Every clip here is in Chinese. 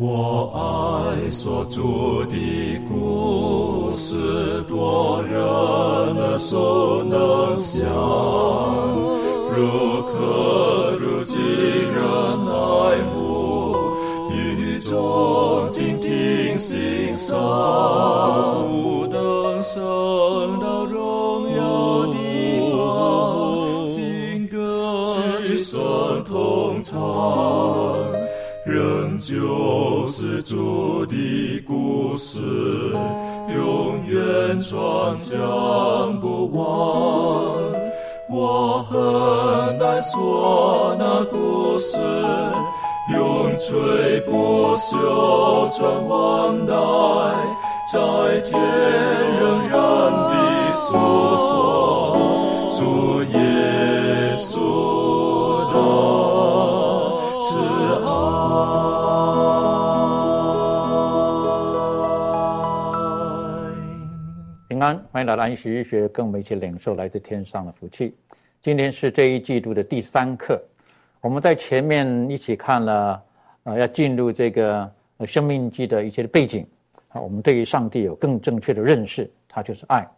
我爱所著的故事，多人能所能想，如可如今人爱慕，雨中静听欣赏，主的故事，永远传讲不完。我很难说那故事，永垂不朽传万代，在天仍然的诉说主耶欢迎来到安息日学，跟我们一起领受来自天上的福气。今天是这一季度的第三课，我们在前面一起看了，呃，要进入这个生命记的一些背景啊，我们对于上帝有更正确的认识，他就是爱。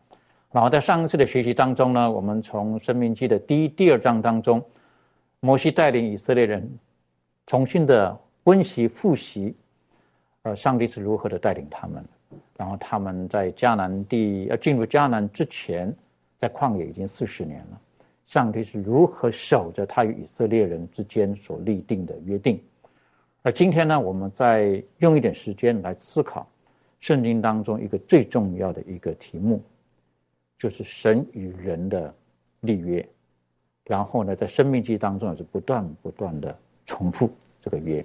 然后在上一次的学习当中呢，我们从生命记的第一、第二章当中，摩西带领以色列人重新的温习复习，呃，上帝是如何的带领他们。然后他们在迦南地要进入迦南之前，在旷野已经四十年了。上帝是如何守着他与以色列人之间所立定的约定？而今天呢，我们再用一点时间来思考圣经当中一个最重要的一个题目，就是神与人的立约。然后呢，在生命记当中也是不断不断的重复这个约。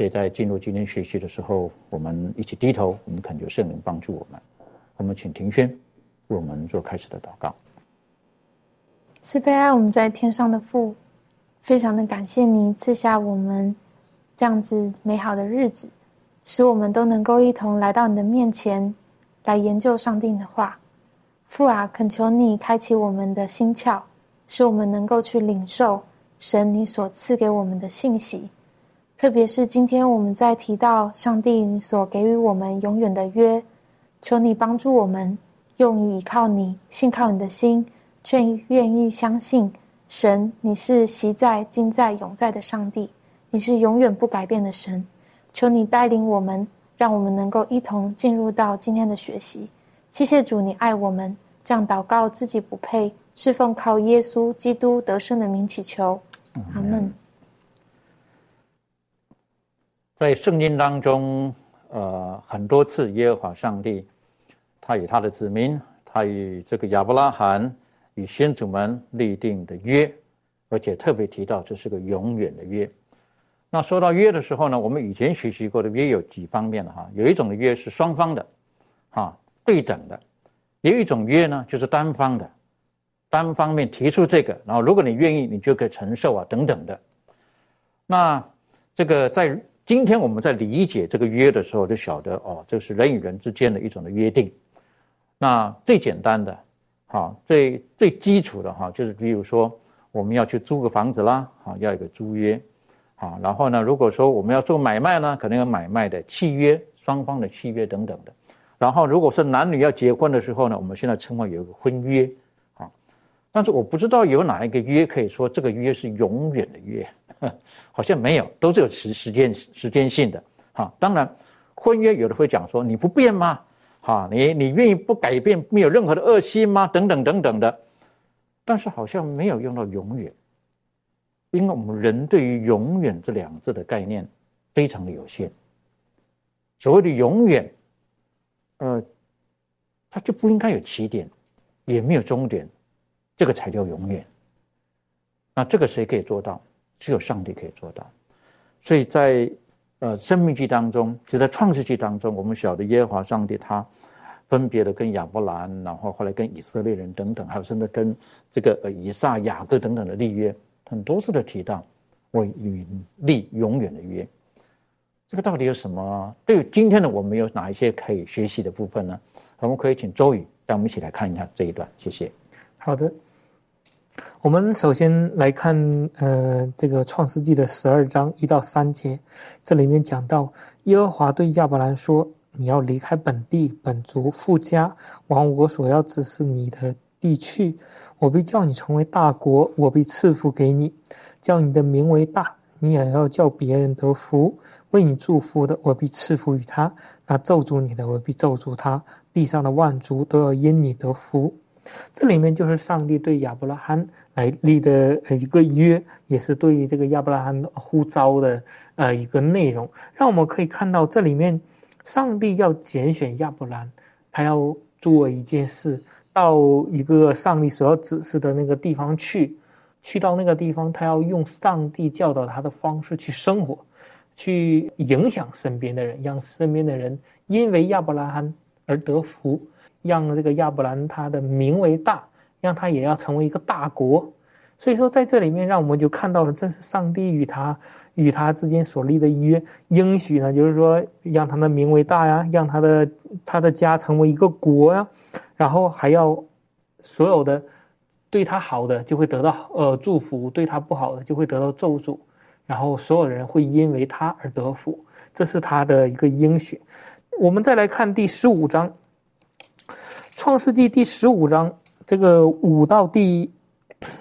所以在进入今天学习的时候，我们一起低头，我们恳求圣灵帮助我们。我们请庭轩为我们做开始的祷告。慈悲爱我们在天上的父，非常的感谢你赐下我们这样子美好的日子，使我们都能够一同来到你的面前，来研究上帝的话。父啊，恳求你开启我们的心窍，使我们能够去领受神你所赐给我们的信息。特别是今天我们在提到上帝所给予我们永远的约，求你帮助我们用倚靠你、信靠你的心。却愿意相信神，你是习在、今在、永在的上帝，你是永远不改变的神。求你带领我们，让我们能够一同进入到今天的学习。谢谢主，你爱我们，这样祷告自己不配，侍奉靠耶稣基督得胜的名祈求。阿门。在圣经当中，呃，很多次耶和华上帝，他与他的子民，他与这个亚伯拉罕。与先祖们立定的约，而且特别提到这是个永远的约。那说到约的时候呢，我们以前学习过的约有几方面的哈，有一种的约是双方的，哈，对等的；有一种约呢就是单方的，单方面提出这个，然后如果你愿意，你就可以承受啊等等的。那这个在今天我们在理解这个约的时候，就晓得哦，这是人与人之间的一种的约定。那最简单的。哈，最最基础的哈，就是比如说我们要去租个房子啦，哈，要一个租约，好，然后呢，如果说我们要做买卖呢，可能有买卖的契约，双方的契约等等的，然后如果是男女要结婚的时候呢，我们现在称为有一个婚约，但是我不知道有哪一个约可以说这个约是永远的约，好像没有，都是有时时间时间性的，好，当然婚约有的会讲说你不变吗？哈，你你愿意不改变，没有任何的恶心吗？等等等等的，但是好像没有用到永远，因为我们人对于永远这两个字的概念非常的有限。所谓的永远，呃，它就不应该有起点，也没有终点，这个才叫永远。那这个谁可以做到？只有上帝可以做到。所以在呃，生命记当中，就在创世纪当中，我们晓得耶和华上帝他分别的跟亚伯兰，然后后来跟以色列人等等，还有甚至跟这个呃以撒、雅各等等的立约，很多次的提到我与立永远的约。这个到底有什么？对于今天的我们有哪一些可以学习的部分呢？我们可以请周宇带我们一起来看一下这一段，谢谢。好的，我们首先来看，呃，这个创世纪的十二章一到三节，这里面讲到耶和华对亚伯兰说：“你要离开本地、本族、富家，往我所要指示你的地去。我必叫你成为大国，我必赐福给你，叫你的名为大。你也要叫别人得福。为你祝福的，我必赐福于他；那咒诅你的，我必咒诅他。地上的万族都要因你得福。”这里面就是上帝对亚伯拉罕来立的一个约，也是对于这个亚伯拉罕呼召的呃一个内容。让我们可以看到，这里面上帝要拣选亚伯兰，他要做一件事，到一个上帝所要指示的那个地方去，去到那个地方，他要用上帝教导他的方式去生活，去影响身边的人，让身边的人因为亚伯拉罕而得福。让这个亚伯兰他的名为大，让他也要成为一个大国。所以说，在这里面，让我们就看到了，这是上帝与他与他之间所立的约应许呢，就是说，让他的名为大呀，让他的他的家成为一个国呀，然后还要所有的对他好的就会得到呃祝福，对他不好的就会得到咒诅，然后所有人会因为他而得福，这是他的一个应许。我们再来看第十五章。创世纪第十五章这个五到第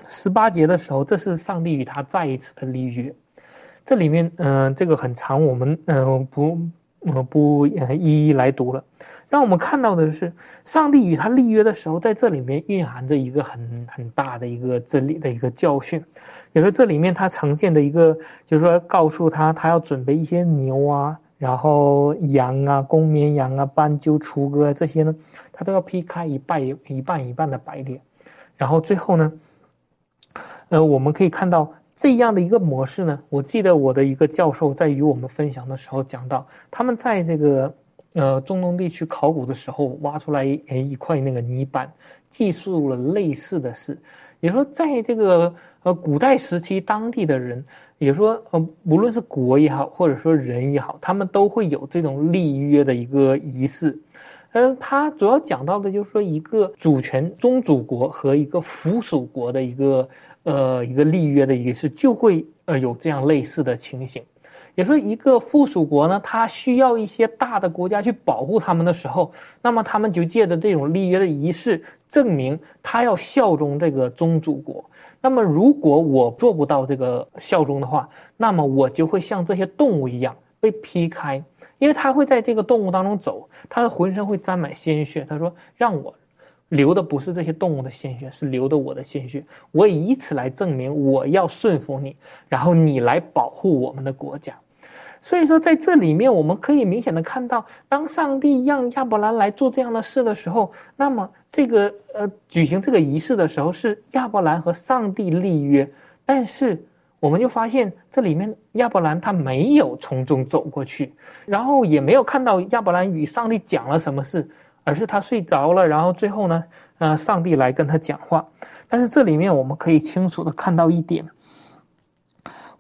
十八节的时候，这是上帝与他再一次的立约。这里面，嗯，这个很长，我们嗯不呃不一一来读了。让我们看到的是，上帝与他立约的时候，在这里面蕴含着一个很很大的一个真理的一个教训。也是这里面他呈现的一个，就是说告诉他，他要准备一些牛啊。然后羊啊，公绵羊啊，斑鸠、雏鸽这些呢，它都要劈开一半一半一半的白脸。然后最后呢，呃，我们可以看到这样的一个模式呢。我记得我的一个教授在与我们分享的时候讲到，他们在这个呃中东地区考古的时候，挖出来诶一块那个泥板，记述了类似的事。也说在这个呃古代时期，当地的人。也说，呃，无论是国也好，或者说人也好，他们都会有这种立约的一个仪式。嗯，他主要讲到的就是说，一个主权宗主国和一个附属国的一个呃一个立约的仪式，就会呃有这样类似的情形。也说，一个附属国呢，它需要一些大的国家去保护他们的时候，那么他们就借着这种立约的仪式，证明他要效忠这个宗主国。那么，如果我做不到这个效忠的话，那么我就会像这些动物一样被劈开，因为他会在这个动物当中走，他的浑身会沾满鲜血。他说：“让我流的不是这些动物的鲜血，是流的我的鲜血。我以此来证明我要顺服你，然后你来保护我们的国家。”所以说，在这里面我们可以明显的看到，当上帝让亚伯兰来做这样的事的时候，那么这个呃举行这个仪式的时候是亚伯兰和上帝立约，但是我们就发现这里面亚伯兰他没有从中走过去，然后也没有看到亚伯兰与上帝讲了什么事，而是他睡着了，然后最后呢，呃，上帝来跟他讲话。但是这里面我们可以清楚的看到一点。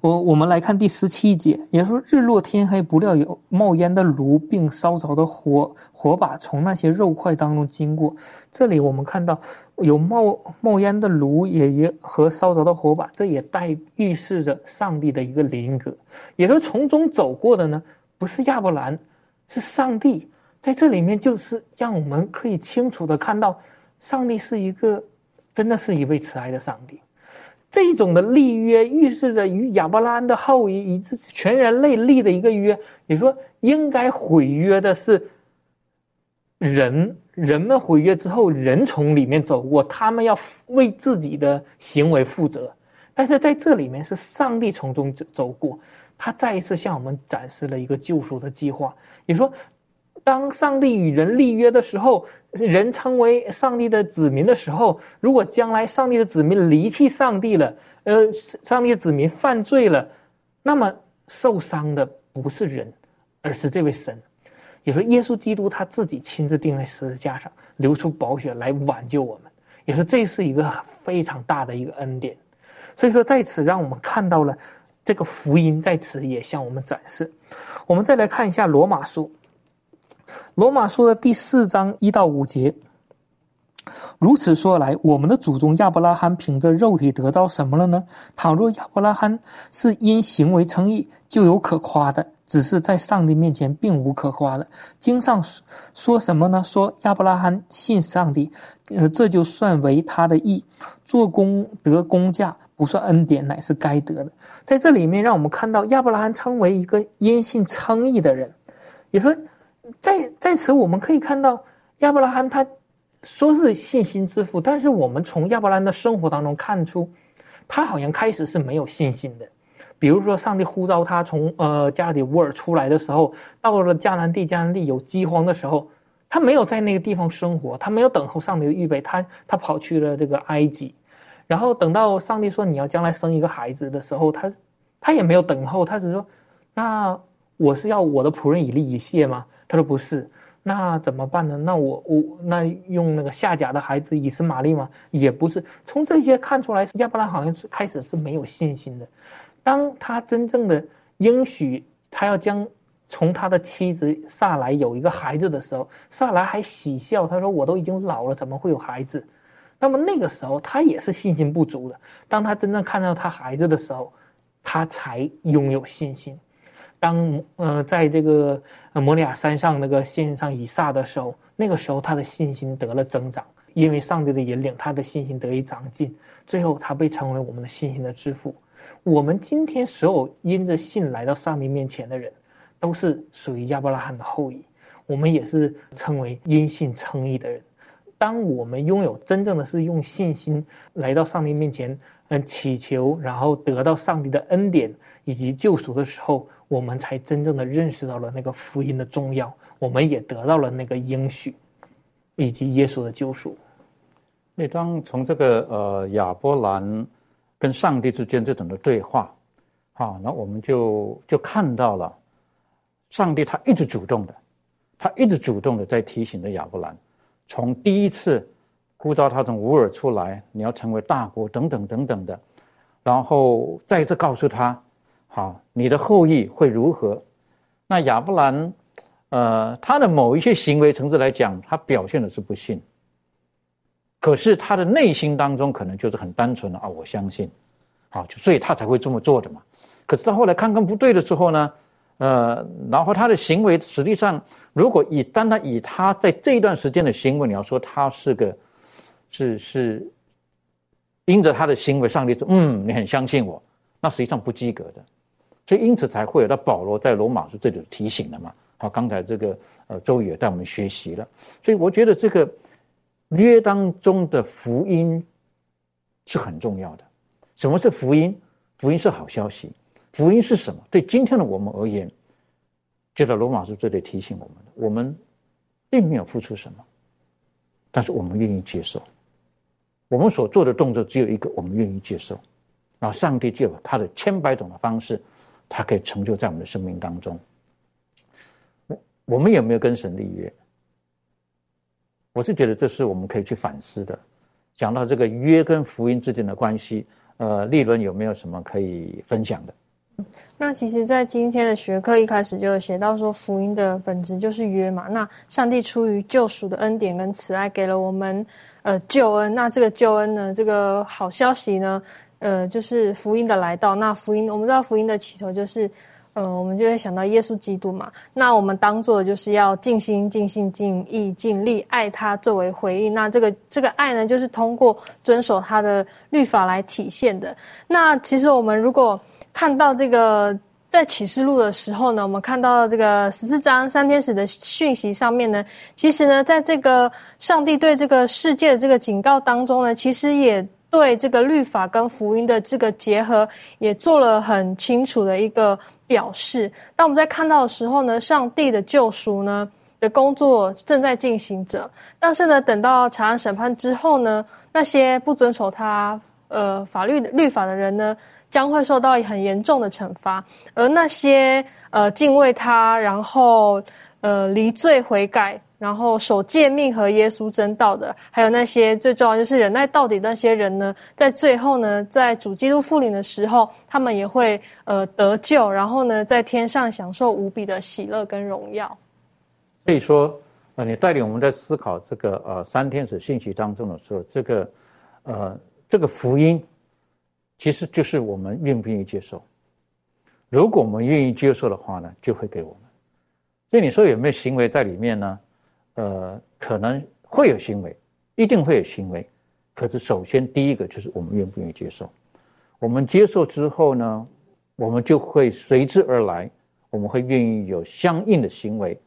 我我们来看第十七节，也说日落天黑，不料有冒烟的炉，并烧着的火火把从那些肉块当中经过。这里我们看到有冒冒烟的炉，也也和烧着的火把，这也带预示着上帝的一个灵格。也说从中走过的呢，不是亚伯兰，是上帝。在这里面，就是让我们可以清楚的看到，上帝是一个，真的是一位慈爱的上帝。这种的立约预示着与亚伯拉罕的后裔以及全人类立的一个约。你说应该毁约的是人，人们毁约之后，人从里面走过，他们要为自己的行为负责。但是在这里面是上帝从中走走过，他再一次向我们展示了一个救赎的计划。你说。当上帝与人立约的时候，人成为上帝的子民的时候，如果将来上帝的子民离弃上帝了，呃，上帝的子民犯罪了，那么受伤的不是人，而是这位神。也说耶稣基督他自己亲自钉在十字架上，流出宝血来挽救我们。也说这是一个非常大的一个恩典。所以说在此让我们看到了这个福音在此也向我们展示。我们再来看一下罗马书。罗马书的第四章一到五节，如此说来，我们的祖宗亚伯拉罕凭着肉体得到什么了呢？倘若亚伯拉罕是因行为称义，就有可夸的；只是在上帝面前并无可夸的。经上说什么呢？说亚伯拉罕信上帝，呃，这就算为他的义，做功得工价，不算恩典，乃是该得的。在这里面，让我们看到亚伯拉罕称为一个因信称义的人，也说，在在此我们可以看到亚伯拉罕他。说是信心之父，但是我们从亚伯兰的生活当中看出，他好像开始是没有信心的。比如说，上帝呼召他从呃加里乌尔出来的时候，到了迦南地，迦南地有饥荒的时候，他没有在那个地方生活，他没有等候上帝的预备，他他跑去了这个埃及。然后等到上帝说你要将来生一个孩子的时候，他他也没有等候，他只说：“那我是要我的仆人以利以谢吗？”他说：“不是。”那怎么办呢？那我我那用那个夏甲的孩子以斯玛利吗？也不是。从这些看出来，亚伯拉好像是开始是没有信心的。当他真正的应许他要将从他的妻子萨来有一个孩子的时候，萨来还喜笑，他说：“我都已经老了，怎么会有孩子？”那么那个时候他也是信心不足的。当他真正看到他孩子的时候，他才拥有信心。当呃，在这个摩利亚山上那个献上以撒的时候，那个时候他的信心得了增长，因为上帝的引领，他的信心得以长进。最后，他被称为我们的信心的之父。我们今天所有因着信来到上帝面前的人，都是属于亚伯拉罕的后裔，我们也是称为因信称义的人。当我们拥有真正的是用信心来到上帝面前，嗯，祈求，然后得到上帝的恩典以及救赎的时候。我们才真正的认识到了那个福音的重要，我们也得到了那个应许，以及耶稣的救赎。那当从这个呃亚伯兰跟上帝之间这种的对话，好，那我们就就看到了，上帝他一直主动的，他一直主动的在提醒着亚伯兰，从第一次呼召他从乌尔出来，你要成为大国等等等等的，然后再次告诉他。好，你的后裔会如何？那亚伯兰，呃，他的某一些行为层次来讲，他表现的是不信。可是他的内心当中可能就是很单纯的啊，我相信，好，所以他才会这么做的嘛。可是到后来看看不对的时候呢，呃，然后他的行为实际上，如果以单单以他在这一段时间的行为，你要说他是个，是是，因着他的行为，上帝说，嗯，你很相信我，那实际上不及格的。所以，因此才会有到保罗在罗马书这里提醒了嘛。好，刚才这个呃周宇也带我们学习了。所以，我觉得这个约当中的福音是很重要的。什么是福音？福音是好消息。福音是什么？对今天的我们而言，就在罗马书这里提醒我们的：我们并没有付出什么，但是我们愿意接受。我们所做的动作只有一个：我们愿意接受。然后，上帝就有他的千百种的方式。它可以成就在我们的生命当中。我我们有没有跟神立约？我是觉得这是我们可以去反思的。讲到这个约跟福音之间的关系，呃，立伦有没有什么可以分享的？那其实，在今天的学科一开始就写到说，福音的本质就是约嘛。那上帝出于救赎的恩典跟慈爱，给了我们呃救恩。那这个救恩呢，这个好消息呢？呃，就是福音的来到。那福音，我们知道福音的起头就是，呃，我们就会想到耶稣基督嘛。那我们当做的就是要尽心、尽心、尽意、尽力爱他作为回应。那这个这个爱呢，就是通过遵守他的律法来体现的。那其实我们如果看到这个在启示录的时候呢，我们看到这个十四章三天使的讯息上面呢，其实呢，在这个上帝对这个世界的这个警告当中呢，其实也。对这个律法跟福音的这个结合，也做了很清楚的一个表示。当我们在看到的时候呢，上帝的救赎呢的工作正在进行着。但是呢，等到查案审判之后呢，那些不遵守他呃法律律法的人呢，将会受到很严重的惩罚。而那些呃敬畏他，然后呃离罪悔改。然后守诫命和耶稣真道的，还有那些最重要就是忍耐到底那些人呢，在最后呢，在主基督复临的时候，他们也会呃得救，然后呢，在天上享受无比的喜乐跟荣耀。可以说，呃，你带领我们在思考这个呃三天使信息当中的时候，这个呃这个福音，其实就是我们愿不愿意接受。如果我们愿意接受的话呢，就会给我们。所以你说有没有行为在里面呢？呃，可能会有行为，一定会有行为。可是首先第一个就是我们愿不愿意接受。我们接受之后呢，我们就会随之而来，我们会愿意有相应的行为。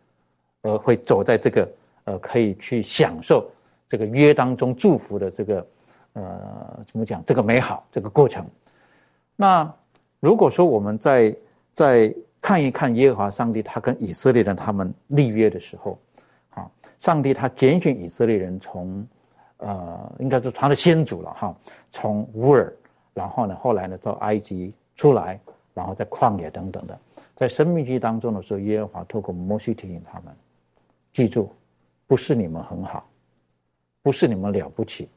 呃，会走在这个呃，可以去享受这个约当中祝福的这个呃，怎么讲？这个美好这个过程。那如果说我们在在看一看耶和华上帝他跟以色列人他们立约的时候，上帝他拣选以色列人从呃，应该是他的先祖了哈，从乌尔，然后呢，后来呢，到埃及出来，然后在旷野等等的，在生命记当中的时候，耶和华透过摩西提醒他们。记住，不是你们很好，不是你们了不起，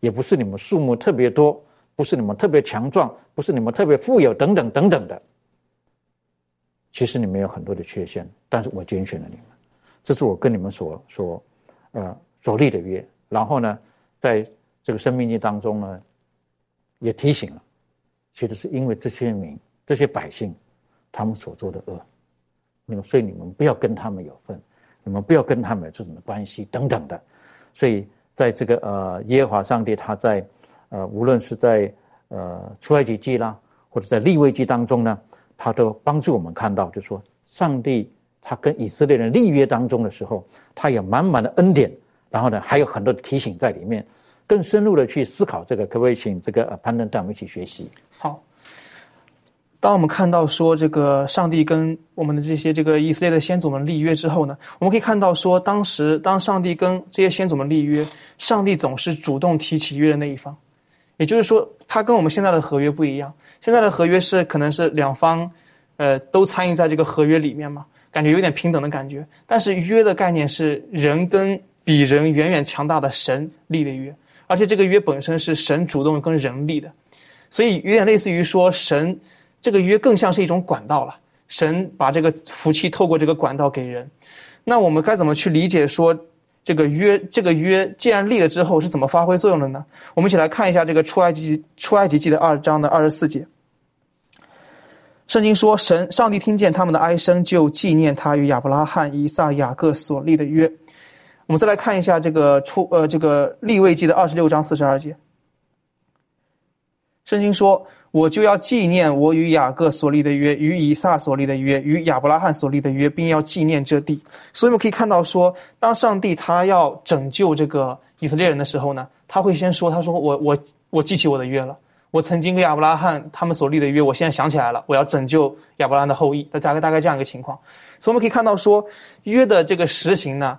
也不是你们数目特别多，不是你们特别强壮，不是你们特别富有，等等等等的。其实你们有很多的缺陷，但是我拣选了你们，这是我跟你们所所呃所立的约。然后呢，在这个生命力当中呢，也提醒了，其实是因为这些民、这些百姓，他们所做的恶，你们所以你们不要跟他们有份。你们不要跟他们有这种的关系等等的，所以在这个呃耶和华上帝他在呃无论是在呃出埃及记啦，或者在立位记当中呢，他都帮助我们看到，就说上帝他跟以色列人立约当中的时候，他有满满的恩典，然后呢还有很多的提醒在里面，更深入的去思考这个，可不可以请这个潘登带我们一起学习？好。当我们看到说这个上帝跟我们的这些这个以色列的先祖们立约之后呢，我们可以看到说，当时当上帝跟这些先祖们立约，上帝总是主动提起约的那一方，也就是说，他跟我们现在的合约不一样。现在的合约是可能是两方，呃，都参与在这个合约里面嘛，感觉有点平等的感觉。但是约的概念是人跟比人远远强大的神立的约，而且这个约本身是神主动跟人立的，所以有点类似于说神。这个约更像是一种管道了，神把这个福气透过这个管道给人。那我们该怎么去理解说这个约？这个约既然立了之后是怎么发挥作用的呢？我们一起来看一下这个出埃及出埃及记的二章的二十四节。圣经说，神上帝听见他们的哀声，就纪念他与亚伯拉罕、以撒、雅各所立的约。我们再来看一下这个出呃这个立位记的二十六章四十二节。圣经说。我就要纪念我与雅各所立的约，与以撒所立的约，与亚伯拉罕所立的约，并要纪念这地。所以我们可以看到，说当上帝他要拯救这个以色列人的时候呢，他会先说：“他说我我我记起我的约了，我曾经跟亚伯拉罕他们所立的约，我现在想起来了，我要拯救亚伯拉罕的后裔。”大概大概这样一个情况。所以我们可以看到，说约的这个实行呢，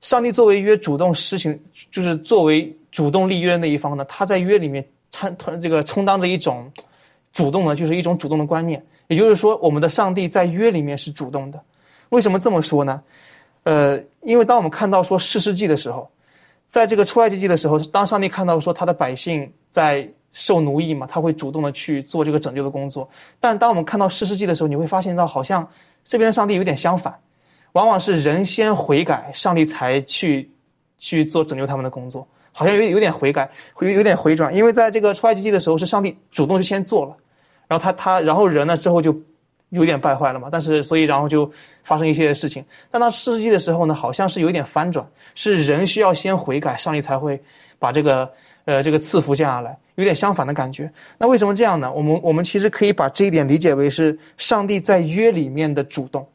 上帝作为约主动实行，就是作为主动立约那一方呢，他在约里面。参这个充当着一种主动的，就是一种主动的观念。也就是说，我们的上帝在约里面是主动的。为什么这么说呢？呃，因为当我们看到说《世世纪》的时候，在这个出埃及记的时候，当上帝看到说他的百姓在受奴役嘛，他会主动的去做这个拯救的工作。但当我们看到《世世纪》的时候，你会发现到好像这边的上帝有点相反，往往是人先悔改，上帝才去去做拯救他们的工作。好像有有点悔改，有有点回转，因为在这个出埃及记的时候是上帝主动就先做了，然后他他然后人呢之后就有点败坏了嘛，但是所以然后就发生一些事情。但到世纪的时候呢，好像是有点翻转，是人需要先悔改，上帝才会把这个呃这个赐福降下来，有点相反的感觉。那为什么这样呢？我们我们其实可以把这一点理解为是上帝在约里面的主动，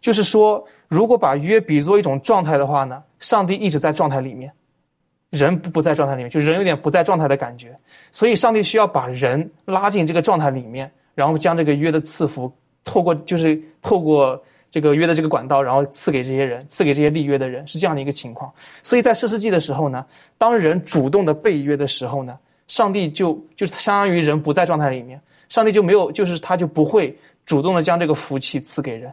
就是说如果把约比作一种状态的话呢，上帝一直在状态里面。人不不在状态里面，就人有点不在状态的感觉，所以上帝需要把人拉进这个状态里面，然后将这个约的赐福透过就是透过这个约的这个管道，然后赐给这些人，赐给这些立约的人，是这样的一个情况。所以在四世纪的时候呢，当人主动的被约的时候呢，上帝就就是相当于人不在状态里面，上帝就没有就是他就不会主动的将这个福气赐给人。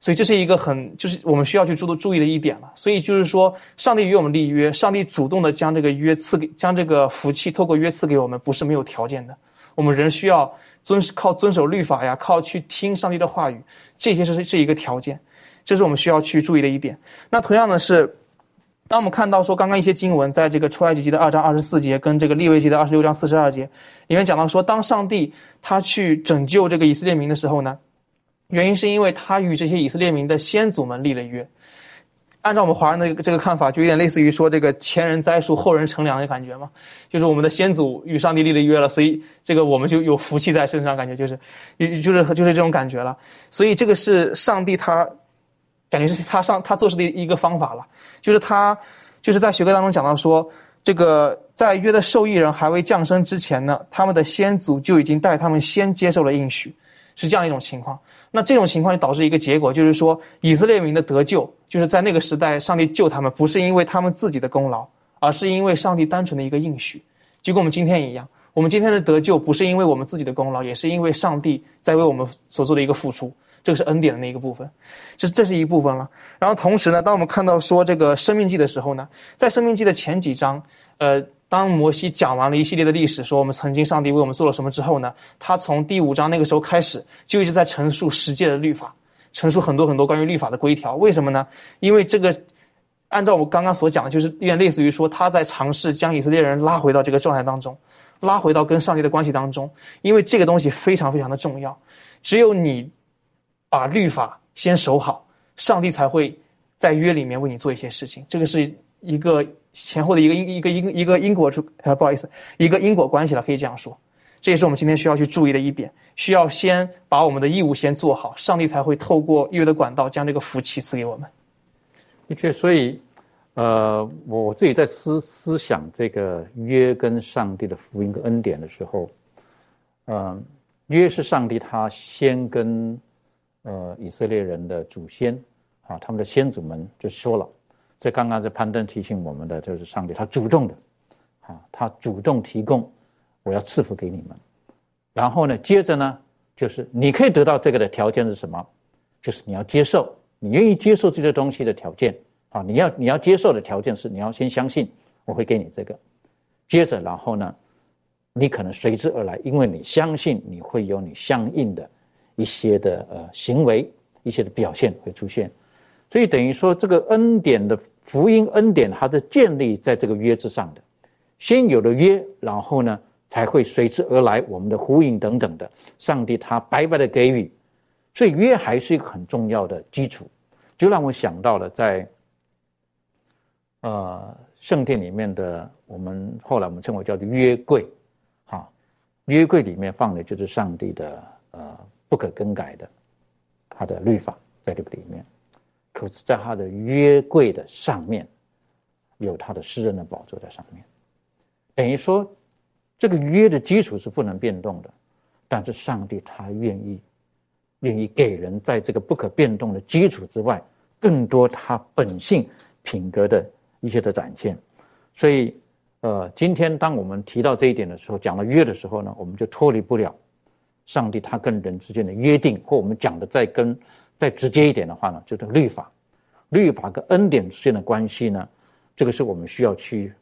所以这是一个很，就是我们需要去注注意的一点了。所以就是说，上帝与我们立约，上帝主动的将这个约赐给，将这个福气透过约赐给我们，不是没有条件的。我们人需要遵靠遵守律法呀，靠去听上帝的话语，这些是是一个条件。这是我们需要去注意的一点。那同样的是，当我们看到说刚刚一些经文在这个出埃及记的二章二十四节跟这个利未记的二十六章四十二节里面讲到说，当上帝他去拯救这个以色列民的时候呢，原因是因为他与这些以色列民的先祖们立了约。按照我们华人的这个看法，就有点类似于说这个前人栽树，后人乘凉的感觉嘛。就是我们的先祖与上帝立了约了，所以这个我们就有福气在身上，感觉就是，就是就是这种感觉了。所以这个是上帝他，感觉是他上他做事的一个方法了。就是他就是在学科当中讲到说，这个在约的受益人还未降生之前呢，他们的先祖就已经带他们先接受了应许，是这样一种情况。那这种情况就导致一个结果，就是说以色列民的得救，就是在那个时代，上帝救他们，不是因为他们自己的功劳，而是因为上帝单纯的一个应许，就跟我们今天一样。我们今天的得救，不是因为我们自己的功劳，也是因为上帝在为我们所做的一个付出，这个是恩典的那一个部分，这这是一部分了。然后同时呢，当我们看到说这个生命记的时候呢，在生命记的前几章，呃。当摩西讲完了一系列的历史，说我们曾经上帝为我们做了什么之后呢？他从第五章那个时候开始，就一直在陈述十诫的律法，陈述很多很多关于律法的规条。为什么呢？因为这个，按照我刚刚所讲的，就是有点类似于说他在尝试将以色列人拉回到这个状态当中，拉回到跟上帝的关系当中。因为这个东西非常非常的重要，只有你把律法先守好，上帝才会在约里面为你做一些事情。这个是一个。前后的一个因一个因一个因果出呃不好意思一个因果关系了，可以这样说，这也是我们今天需要去注意的一点，需要先把我们的义务先做好，上帝才会透过约的管道将这个福气赐给我们。的确，所以呃我自己在思思想这个约跟上帝的福音跟恩典的时候，嗯，约是上帝他先跟呃以色列人的祖先啊他们的先祖们就说了。这刚刚在攀登提醒我们的，就是上帝他主动的，啊，他主动提供，我要赐福给你们。然后呢，接着呢，就是你可以得到这个的条件是什么？就是你要接受，你愿意接受这些东西的条件啊，你要你要接受的条件是你要先相信我会给你这个。接着，然后呢，你可能随之而来，因为你相信你会有你相应的一些的呃行为，一些的表现会出现。所以等于说，这个恩典的。福音恩典，它是建立在这个约之上的，先有了约，然后呢，才会随之而来我们的呼应等等的。上帝他白白的给予，所以约还是一个很重要的基础，就让我想到了在呃圣殿里面的我们后来我们称为叫做约柜，哈，约柜里面放的就是上帝的呃不可更改的他的律法在这个里面。可是，在他的约柜的上面，有他的私人的宝座在上面，等于说，这个约的基础是不能变动的。但是，上帝他愿意，愿意给人在这个不可变动的基础之外，更多他本性品格的一些的展现。所以，呃，今天当我们提到这一点的时候，讲了约的时候呢，我们就脱离不了上帝他跟人之间的约定，或我们讲的在跟。再直接一点的话呢，就是律法，律法跟恩典之间的关系呢，这个是我们需要去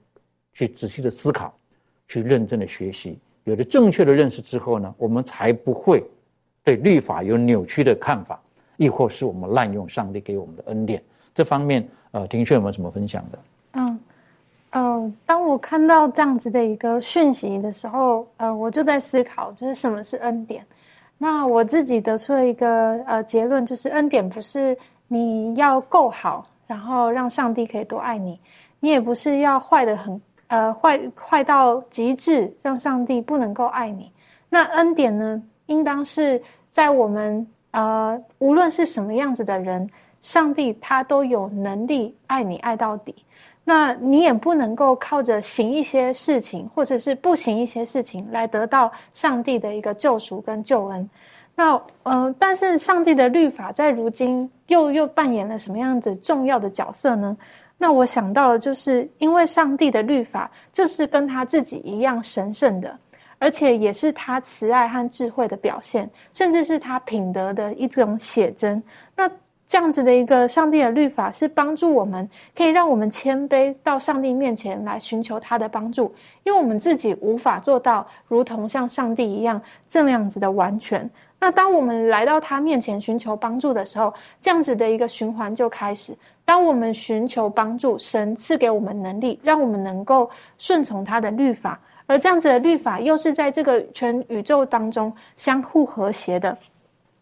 去仔细的思考，去认真的学习。有了正确的认识之后呢，我们才不会对律法有扭曲的看法，亦或是我们滥用上帝给我们的恩典。这方面，呃，庭轩有没有什么分享的？嗯，呃，当我看到这样子的一个讯息的时候，呃，我就在思考，就是什么是恩典。那我自己得出了一个呃结论，就是恩典不是你要够好，然后让上帝可以多爱你；你也不是要坏的很呃坏坏到极致，让上帝不能够爱你。那恩典呢，应当是在我们呃无论是什么样子的人，上帝他都有能力爱你爱到底。那你也不能够靠着行一些事情，或者是不行一些事情来得到上帝的一个救赎跟救恩。那呃，但是上帝的律法在如今又又扮演了什么样子重要的角色呢？那我想到了，就是因为上帝的律法就是跟他自己一样神圣的，而且也是他慈爱和智慧的表现，甚至是他品德的一种写真。那这样子的一个上帝的律法是帮助我们，可以让我们谦卑到上帝面前来寻求他的帮助，因为我们自己无法做到如同像上帝一样这样子的完全。那当我们来到他面前寻求帮助的时候，这样子的一个循环就开始。当我们寻求帮助，神赐给我们能力，让我们能够顺从他的律法，而这样子的律法又是在这个全宇宙当中相互和谐的。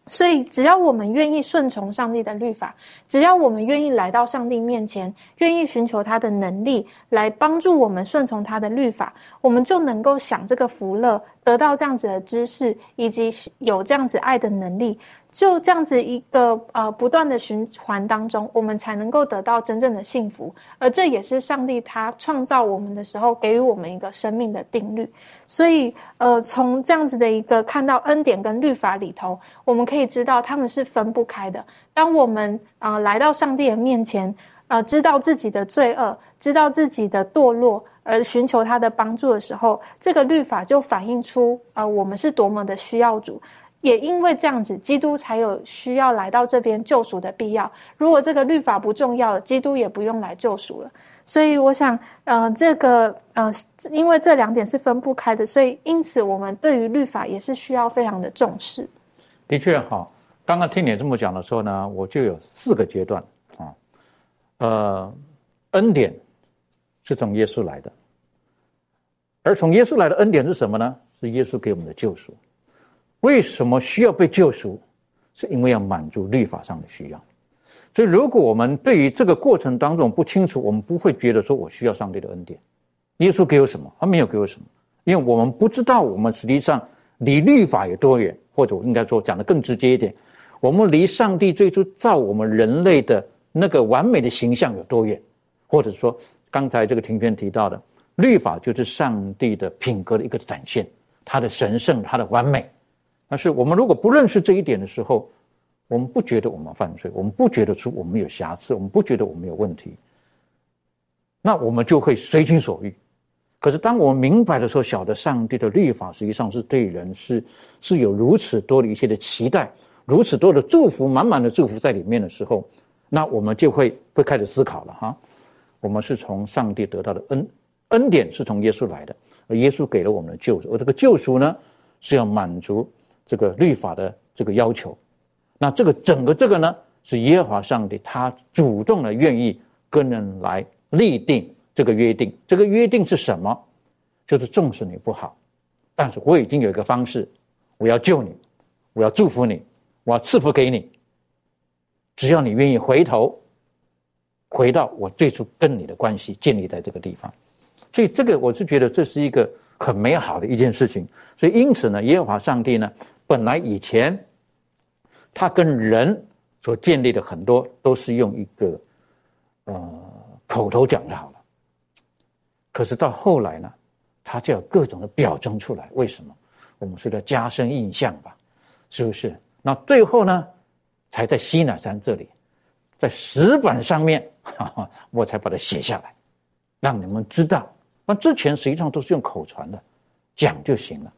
所以，只要我们愿意顺从上帝的律法，只要我们愿意来到上帝面前，愿意寻求他的能力来帮助我们顺从他的律法，我们就能够享这个福乐，得到这样子的知识，以及有这样子爱的能力。就这样子一个呃不断的循环当中，我们才能够得到真正的幸福，而这也是上帝他创造我们的时候给予我们一个生命的定律。所以呃，从这样子的一个看到恩典跟律法里头，我们可以知道他们是分不开的。当我们啊来到上帝的面前，呃，知道自己的罪恶，知道自己的堕落，而寻求他的帮助的时候，这个律法就反映出呃我们是多么的需要主。也因为这样子，基督才有需要来到这边救赎的必要。如果这个律法不重要了，基督也不用来救赎了。所以，我想，呃，这个，呃，因为这两点是分不开的，所以因此我们对于律法也是需要非常的重视。的确，哈，刚刚听你这么讲的时候呢，我就有四个阶段啊，呃，恩典是从耶稣来的，而从耶稣来的恩典是什么呢？是耶稣给我们的救赎。为什么需要被救赎？是因为要满足律法上的需要。所以，如果我们对于这个过程当中不清楚，我们不会觉得说我需要上帝的恩典。耶稣给我什么？他没有给我什么，因为我们不知道我们实际上离律法有多远，或者应该说讲的更直接一点，我们离上帝最初造我们人类的那个完美的形象有多远，或者说刚才这个庭片提到的，律法就是上帝的品格的一个展现，他的神圣，他的完美。但是我们如果不认识这一点的时候，我们不觉得我们犯罪，我们不觉得出我们有瑕疵，我们不觉得我们有问题，那我们就会随心所欲。可是当我们明白的时候，晓得上帝的律法实际上是对人是是有如此多的一些的期待，如此多的祝福，满满的祝福在里面的时候，那我们就会会开始思考了哈。我们是从上帝得到的恩恩典是从耶稣来的，而耶稣给了我们的救赎，而这个救赎呢是要满足。这个律法的这个要求，那这个整个这个呢，是耶和华上帝他主动的愿意跟人来立定这个约定。这个约定是什么？就是重视你不好，但是我已经有一个方式，我要救你，我要祝福你，我要赐福给你。只要你愿意回头，回到我最初跟你的关系建立在这个地方，所以这个我是觉得这是一个很美好的一件事情。所以因此呢，耶和华上帝呢。本来以前，他跟人所建立的很多都是用一个呃口头讲就好了。可是到后来呢，他就要各种的表征出来。为什么？我们说的加深印象吧，是不是？那最后呢，才在西南山这里，在石板上面，哈哈，我才把它写下来，让你们知道。那之前实际上都是用口传的，讲就行了。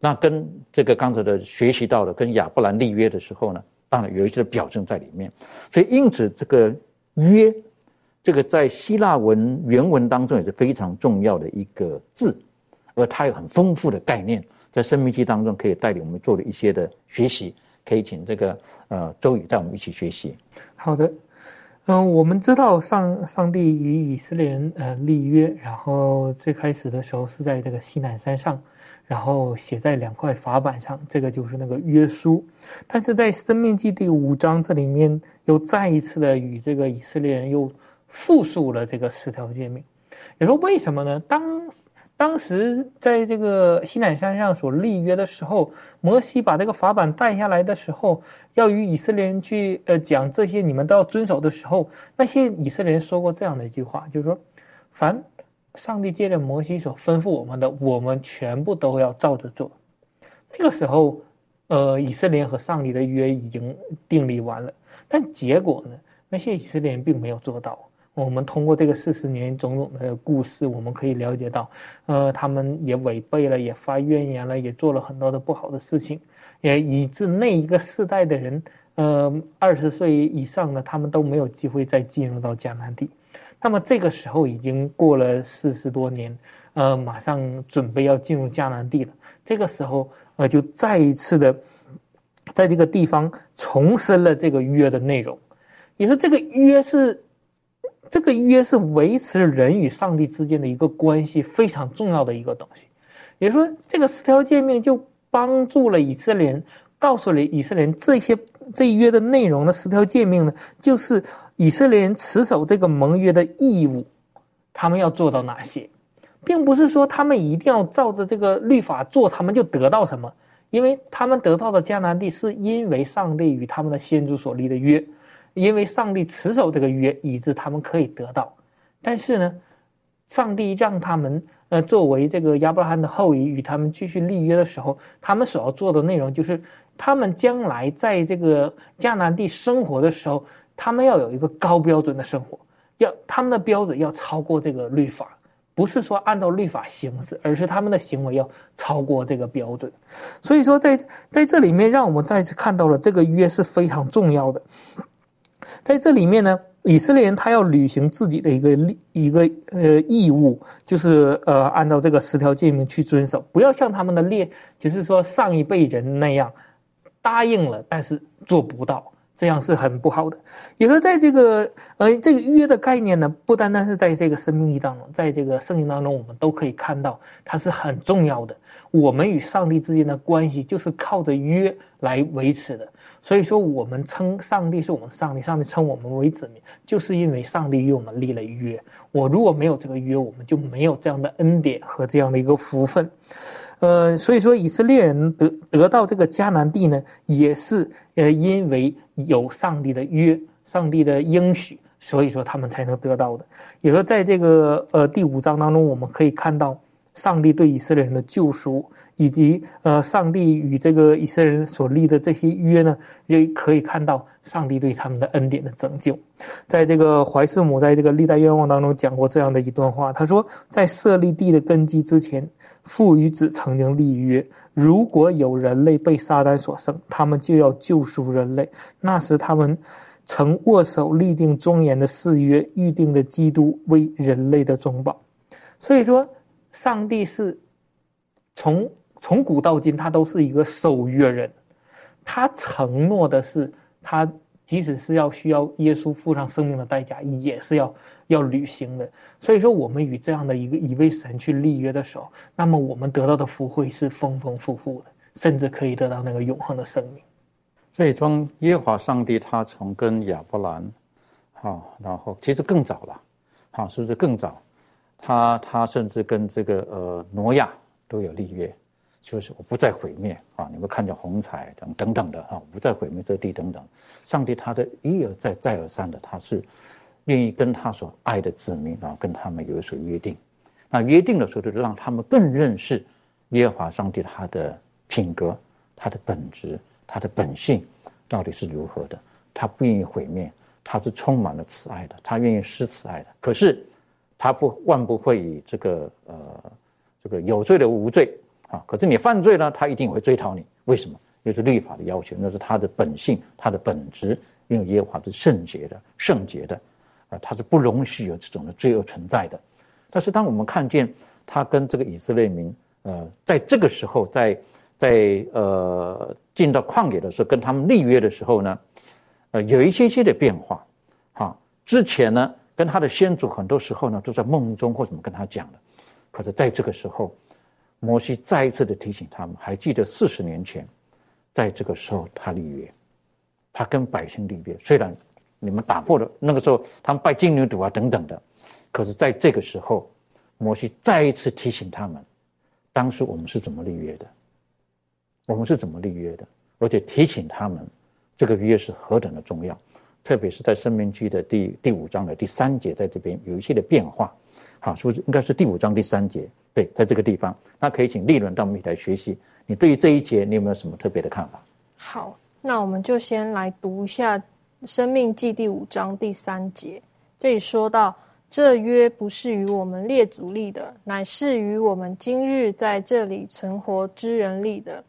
那跟这个刚才的学习到的，跟亚伯兰立约的时候呢，当然有一些表征在里面。所以因此这个约，这个在希腊文原文当中也是非常重要的一个字，而它有很丰富的概念，在生命记当中可以带领我们做了一些的学习。可以请这个呃周宇带我们一起学习。好的，嗯，我们知道上上帝与以色列人呃立约，然后最开始的时候是在这个西南山上。然后写在两块法板上，这个就是那个约书。但是在《生命记》第五章这里面，又再一次的与这个以色列人又复述了这个十条诫命。你说为什么呢？当当时在这个西南山上所立约的时候，摩西把这个法板带下来的时候，要与以色列人去呃讲这些你们都要遵守的时候，那些以色列人说过这样的一句话，就是说，凡。上帝借着摩西所吩咐我们的，我们全部都要照着做。那个时候，呃，以色列和上帝的约已经订立完了，但结果呢？那些以色列人并没有做到。我们通过这个四十年种种的故事，我们可以了解到，呃，他们也违背了，也发怨言了，也做了很多的不好的事情，也以致那一个世代的人，呃，二十岁以上的他们都没有机会再进入到迦南地。那么这个时候已经过了四十多年，呃，马上准备要进入迦南地了。这个时候，呃，就再一次的在这个地方重申了这个约的内容。也说这个约是，这个约是维持人与上帝之间的一个关系非常重要的一个东西。也就是说这个十条诫命就帮助了以色列人，告诉了以色列人这些这一约的内容的十条诫命呢，就是以色列人持守这个盟约的义务，他们要做到哪些。并不是说他们一定要照着这个律法做，他们就得到什么，因为他们得到的迦南地是因为上帝与他们的先祖所立的约，因为上帝持守这个约，以致他们可以得到。但是呢，上帝让他们呃作为这个亚伯拉罕的后裔与他们继续立约的时候，他们所要做的内容就是，他们将来在这个迦南地生活的时候，他们要有一个高标准的生活，要他们的标准要超过这个律法。不是说按照律法行事，而是他们的行为要超过这个标准。所以说，在在这里面，让我们再次看到了这个约是非常重要的。在这里面呢，以色列人他要履行自己的一个利一个呃义务，就是呃按照这个十条诫命去遵守，不要像他们的列，就是说上一辈人那样答应了，但是做不到。这样是很不好的。也说，在这个呃这个约的概念呢，不单单是在这个生命意当中，在这个圣经当中，我们都可以看到它是很重要的。我们与上帝之间的关系就是靠着约来维持的。所以说，我们称上帝是我们上帝，上帝称我们为子民，就是因为上帝与我们立了约。我如果没有这个约，我们就没有这样的恩典和这样的一个福分。呃，所以说以色列人得得到这个迦南地呢，也是呃因为有上帝的约、上帝的应许，所以说他们才能得到的。也说在这个呃第五章当中，我们可以看到上帝对以色列人的救赎，以及呃上帝与这个以色列人所立的这些约呢，也可以看到上帝对他们的恩典的拯救。在这个怀斯母在这个历代愿望当中讲过这样的一段话，他说，在设立地的根基之前。父与子曾经立约，如果有人类被撒旦所生，他们就要救赎人类。那时他们曾握手立定庄严的誓约，预定的基督为人类的中保。所以说，上帝是从从古到今，他都是一个守约人。他承诺的是，他即使是要需要耶稣付上生命的代价，也是要。要履行的，所以说我们与这样的一个一位神去立约的时候，那么我们得到的福惠是丰丰富富的，甚至可以得到那个永恒的生命。所以从耶和华上帝他从跟亚伯兰，啊，然后其实更早了，啊，是不是更早？他他甚至跟这个呃挪亚都有立约，就是我不再毁灭啊，你们看见红彩等等等的哈，不再毁灭这地等等。上帝他的一而再再而三的他是。愿意跟他所爱的子民啊，跟他们有所约定。那约定的时候，就让他们更认识耶和华上帝他的品格、他的本质、他的本性到底是如何的。他不愿意毁灭，他是充满了慈爱的，他愿意施慈爱的。可是他不万不会以这个呃这个有罪的无罪啊。可是你犯罪呢，他一定会追讨你。为什么？就是律法的要求，那是他的本性、他的本质。因为耶和华是圣洁的、圣洁的。啊，他是不容许有这种的罪恶存在的。但是，当我们看见他跟这个以色列民，呃，在这个时候，在在呃进到旷野的时候，跟他们立约的时候呢，呃，有一些些的变化。哈，之前呢，跟他的先祖很多时候呢，都在梦中或怎么跟他讲的。可是，在这个时候，摩西再一次的提醒他们，还记得四十年前，在这个时候他立约，他跟百姓立约，虽然。你们打破了那个时候，他们拜金牛犊啊等等的，可是在这个时候，摩西再一次提醒他们，当时我们是怎么立约的，我们是怎么立约的，而且提醒他们，这个约是何等的重要，特别是在生命记的第第五章的第三节，在这边有一些的变化，好，是不是应该是第五章第三节？对，在这个地方，那可以请立伦到我们一起来学习。你对于这一节，你有没有什么特别的看法？好，那我们就先来读一下。生命记第五章第三节，这里说到：这约不是与我们列祖立的，乃是与我们今日在这里存活之人立的。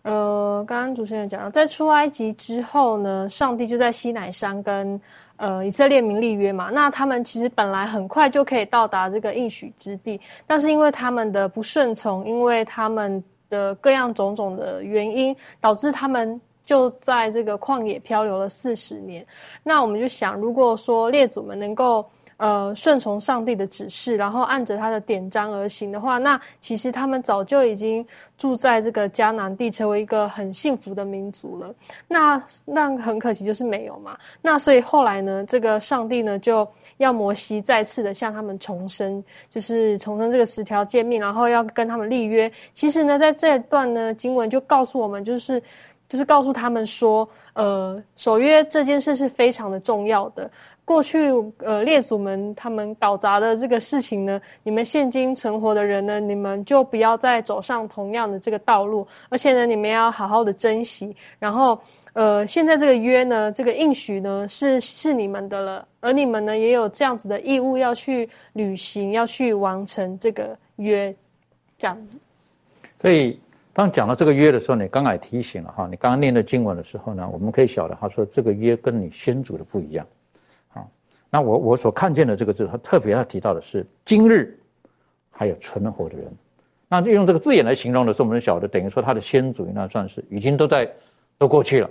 呃，刚刚主持人讲到，在出埃及之后呢，上帝就在西乃山跟呃以色列民立约嘛。那他们其实本来很快就可以到达这个应许之地，但是因为他们的不顺从，因为他们的各样种种的原因，导致他们。就在这个旷野漂流了四十年。那我们就想，如果说列祖们能够。呃，顺从上帝的指示，然后按着他的典章而行的话，那其实他们早就已经住在这个迦南地，成为一个很幸福的民族了。那那很可惜就是没有嘛。那所以后来呢，这个上帝呢就要摩西再次的向他们重申，就是重申这个十条诫命，然后要跟他们立约。其实呢，在这段呢经文就告诉我们，就是就是告诉他们说，呃，守约这件事是非常的重要的。过去，呃，列祖们他们搞砸的这个事情呢，你们现今存活的人呢，你们就不要再走上同样的这个道路，而且呢，你们要好好的珍惜。然后，呃，现在这个约呢，这个应许呢，是是你们的了，而你们呢，也有这样子的义务要去履行，要去完成这个约，这样子。所以，当讲到这个约的时候，你刚才提醒了哈，你刚刚念的经文的时候呢，我们可以晓得，他说这个约跟你先祖的不一样。啊那我我所看见的这个字，他特别要提到的是今日还有存活的人。那就用这个字眼来形容的时候，我们晓得等于说他的先祖那算是已经都在都过去了，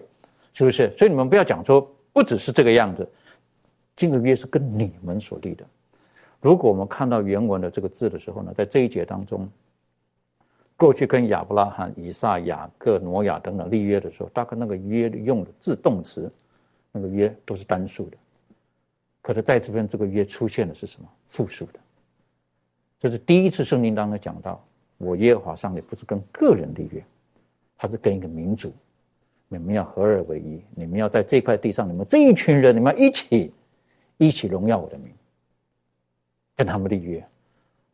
是不是？所以你们不要讲说不只是这个样子，这个约是跟你们所立的。如果我们看到原文的这个字的时候呢，在这一节当中，过去跟亚伯拉罕、以撒、雅各、挪亚等等立约的时候，大概那个约用的自动词，那个约都是单数的。可是在这边这个约出现的是什么？复数的。这是第一次圣经当中讲到，我耶和华上帝不是跟个人立约，他是跟一个民族，你们要合二为一，你们要在这块地上，你们这一群人，你们要一起一起荣耀我的名，跟他们立约。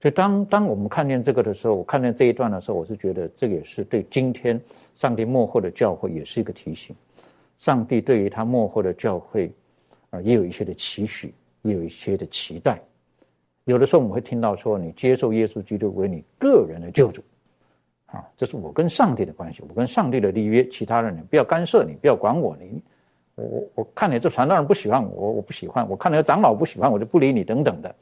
所以当当我们看见这个的时候，我看见这一段的时候，我是觉得这也是对今天上帝幕后的教会也是一个提醒。上帝对于他幕后的教会。啊，也有一些的期许，也有一些的期待。有的时候我们会听到说，你接受耶稣基督为你个人的救主，啊，这是我跟上帝的关系，我跟上帝的立约。其他人你不要干涉，你不要管我，你我我我看你这传道人不喜欢我，我不喜欢；我看你长老不喜欢，我就不理你等等的。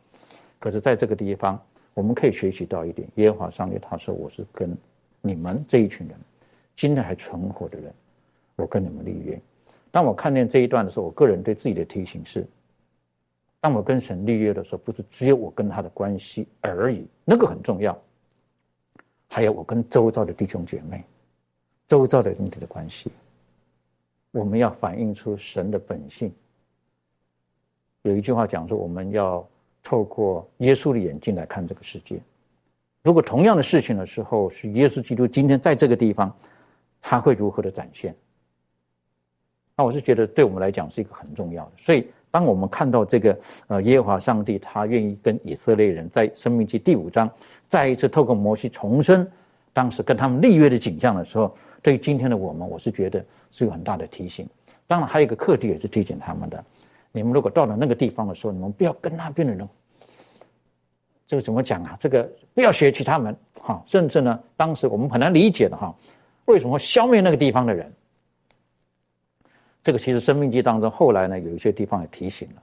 可是在这个地方，我们可以学习到一点：耶和华上帝他说，我是跟你们这一群人，今天还存活的人，我跟你们立约。当我看见这一段的时候，我个人对自己的提醒是：当我跟神立约的时候，不是只有我跟他的关系而已，那个很重要。还有我跟周遭的弟兄姐妹、周遭的人体的关系，我们要反映出神的本性。有一句话讲说，我们要透过耶稣的眼睛来看这个世界。如果同样的事情的时候，是耶稣基督今天在这个地方，他会如何的展现？那我是觉得对我们来讲是一个很重要的，所以当我们看到这个呃耶和华上帝他愿意跟以色列人在生命记第五章再一次透过摩西重生当时跟他们立约的景象的时候，对于今天的我们，我是觉得是有很大的提醒。当然还有一个课题也是提醒他们的：你们如果到了那个地方的时候，你们不要跟那边的人，这个怎么讲啊？这个不要学习他们哈，甚至呢，当时我们很难理解的哈，为什么消灭那个地方的人？这个其实生命记当中，后来呢有一些地方也提醒了，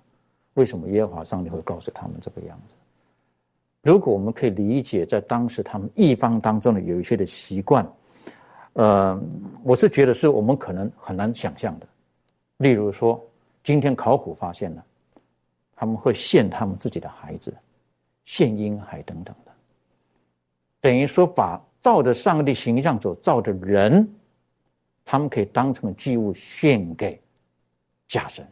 为什么耶和华上帝会告诉他们这个样子？如果我们可以理解，在当时他们一方当中呢有一些的习惯，呃，我是觉得是我们可能很难想象的。例如说，今天考古发现了，他们会献他们自己的孩子，献婴孩等等的，等于说把照着上帝形象所造的人。他们可以当成祭物献给假神，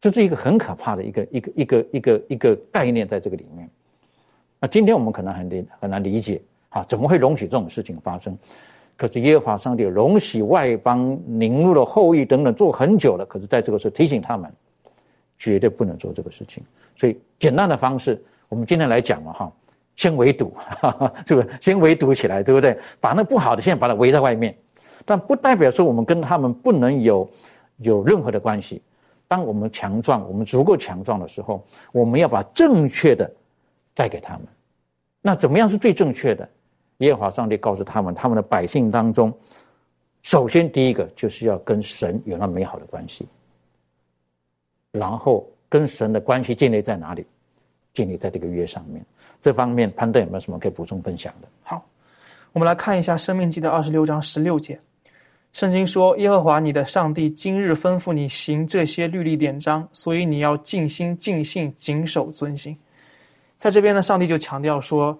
这是一个很可怕的一个一个一个一个一个概念在这个里面。那今天我们可能很理很难理解啊，怎么会容许这种事情发生？可是耶和华上帝容许外邦凝入了后裔等等做很久了，可是在这个时候提醒他们，绝对不能做这个事情。所以简单的方式，我们今天来讲嘛，哈，先围堵，是不是？先围堵起来，对不对？把那不好的先把它围在外面。但不代表说我们跟他们不能有有任何的关系。当我们强壮，我们足够强壮的时候，我们要把正确的带给他们。那怎么样是最正确的？耶和华上帝告诉他们，他们的百姓当中，首先第一个就是要跟神有那美好的关系。然后跟神的关系建立在哪里？建立在这个约上面。这方面潘顿有没有什么可以补充分享的？好，我们来看一下《生命记》的二十六章十六节。圣经说：“耶和华你的上帝今日吩咐你行这些律例典章，所以你要尽心尽性谨守遵行。”在这边呢，上帝就强调说，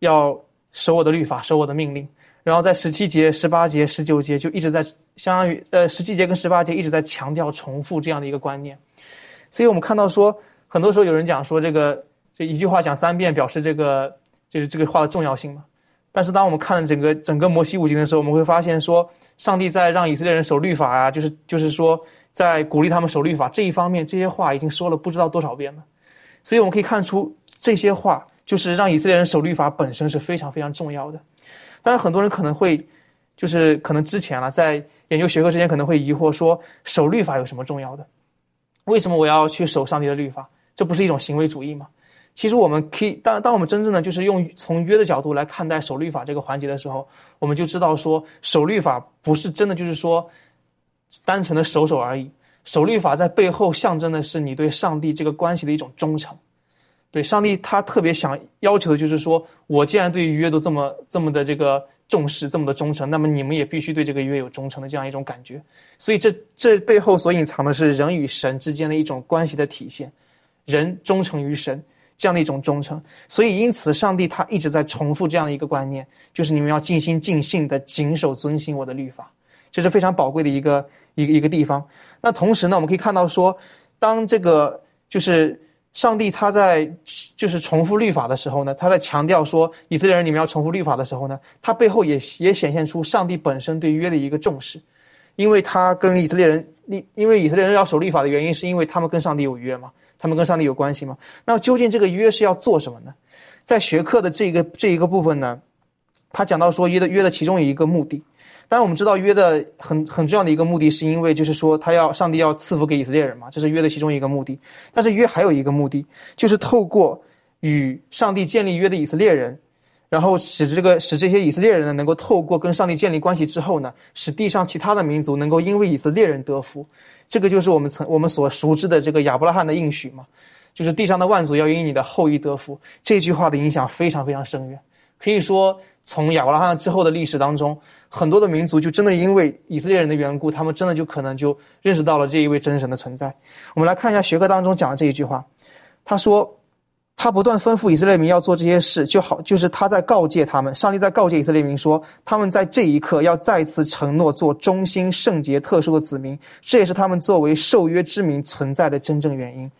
要守我的律法，守我的命令。然后在十七节、十八节、十九节就一直在相当于呃十七节跟十八节一直在强调重复这样的一个观念。所以我们看到说，很多时候有人讲说这个这一句话讲三遍表示这个就是这个话的重要性嘛。但是当我们看整个整个摩西五经的时候，我们会发现说。上帝在让以色列人守律法啊，就是就是说，在鼓励他们守律法这一方面，这些话已经说了不知道多少遍了。所以我们可以看出，这些话就是让以色列人守律法本身是非常非常重要的。当然，很多人可能会，就是可能之前了，在研究学科之前可能会疑惑说，守律法有什么重要的？为什么我要去守上帝的律法？这不是一种行为主义吗？其实我们可以，当当我们真正的就是用从约的角度来看待守律法这个环节的时候，我们就知道说，守律法不是真的就是说，单纯的守守而已。守律法在背后象征的是你对上帝这个关系的一种忠诚。对上帝，他特别想要求的就是说，我既然对于约都这么这么的这个重视，这么的忠诚，那么你们也必须对这个约有忠诚的这样一种感觉。所以这这背后所隐藏的是人与神之间的一种关系的体现，人忠诚于神。这样的一种忠诚，所以因此，上帝他一直在重复这样的一个观念，就是你们要尽心尽性的谨守遵行我的律法，这是非常宝贵的一个一个一个地方。那同时呢，我们可以看到说，当这个就是上帝他在就是重复律法的时候呢，他在强调说以色列人你们要重复律法的时候呢，他背后也也显现出上帝本身对约的一个重视，因为他跟以色列人，因因为以色列人要守律法的原因，是因为他们跟上帝有约嘛。他们跟上帝有关系嘛？那究竟这个约是要做什么呢？在学课的这个这一个部分呢，他讲到说约的约的其中一个目的。当然我们知道约的很很重要的一个目的，是因为就是说他要上帝要赐福给以色列人嘛，这是约的其中一个目的。但是约还有一个目的，就是透过与上帝建立约的以色列人。然后使这个使这些以色列人呢，能够透过跟上帝建立关系之后呢，使地上其他的民族能够因为以色列人得福，这个就是我们曾我们所熟知的这个亚伯拉罕的应许嘛，就是地上的万族要因你的后裔得福。这句话的影响非常非常深远，可以说从亚伯拉罕之后的历史当中，很多的民族就真的因为以色列人的缘故，他们真的就可能就认识到了这一位真神的存在。我们来看一下学科当中讲的这一句话，他说。他不断吩咐以色列民要做这些事，就好，就是他在告诫他们，上帝在告诫以色列民说，他们在这一刻要再次承诺做忠心、圣洁、特殊的子民，这也是他们作为受约之民存在的真正原因。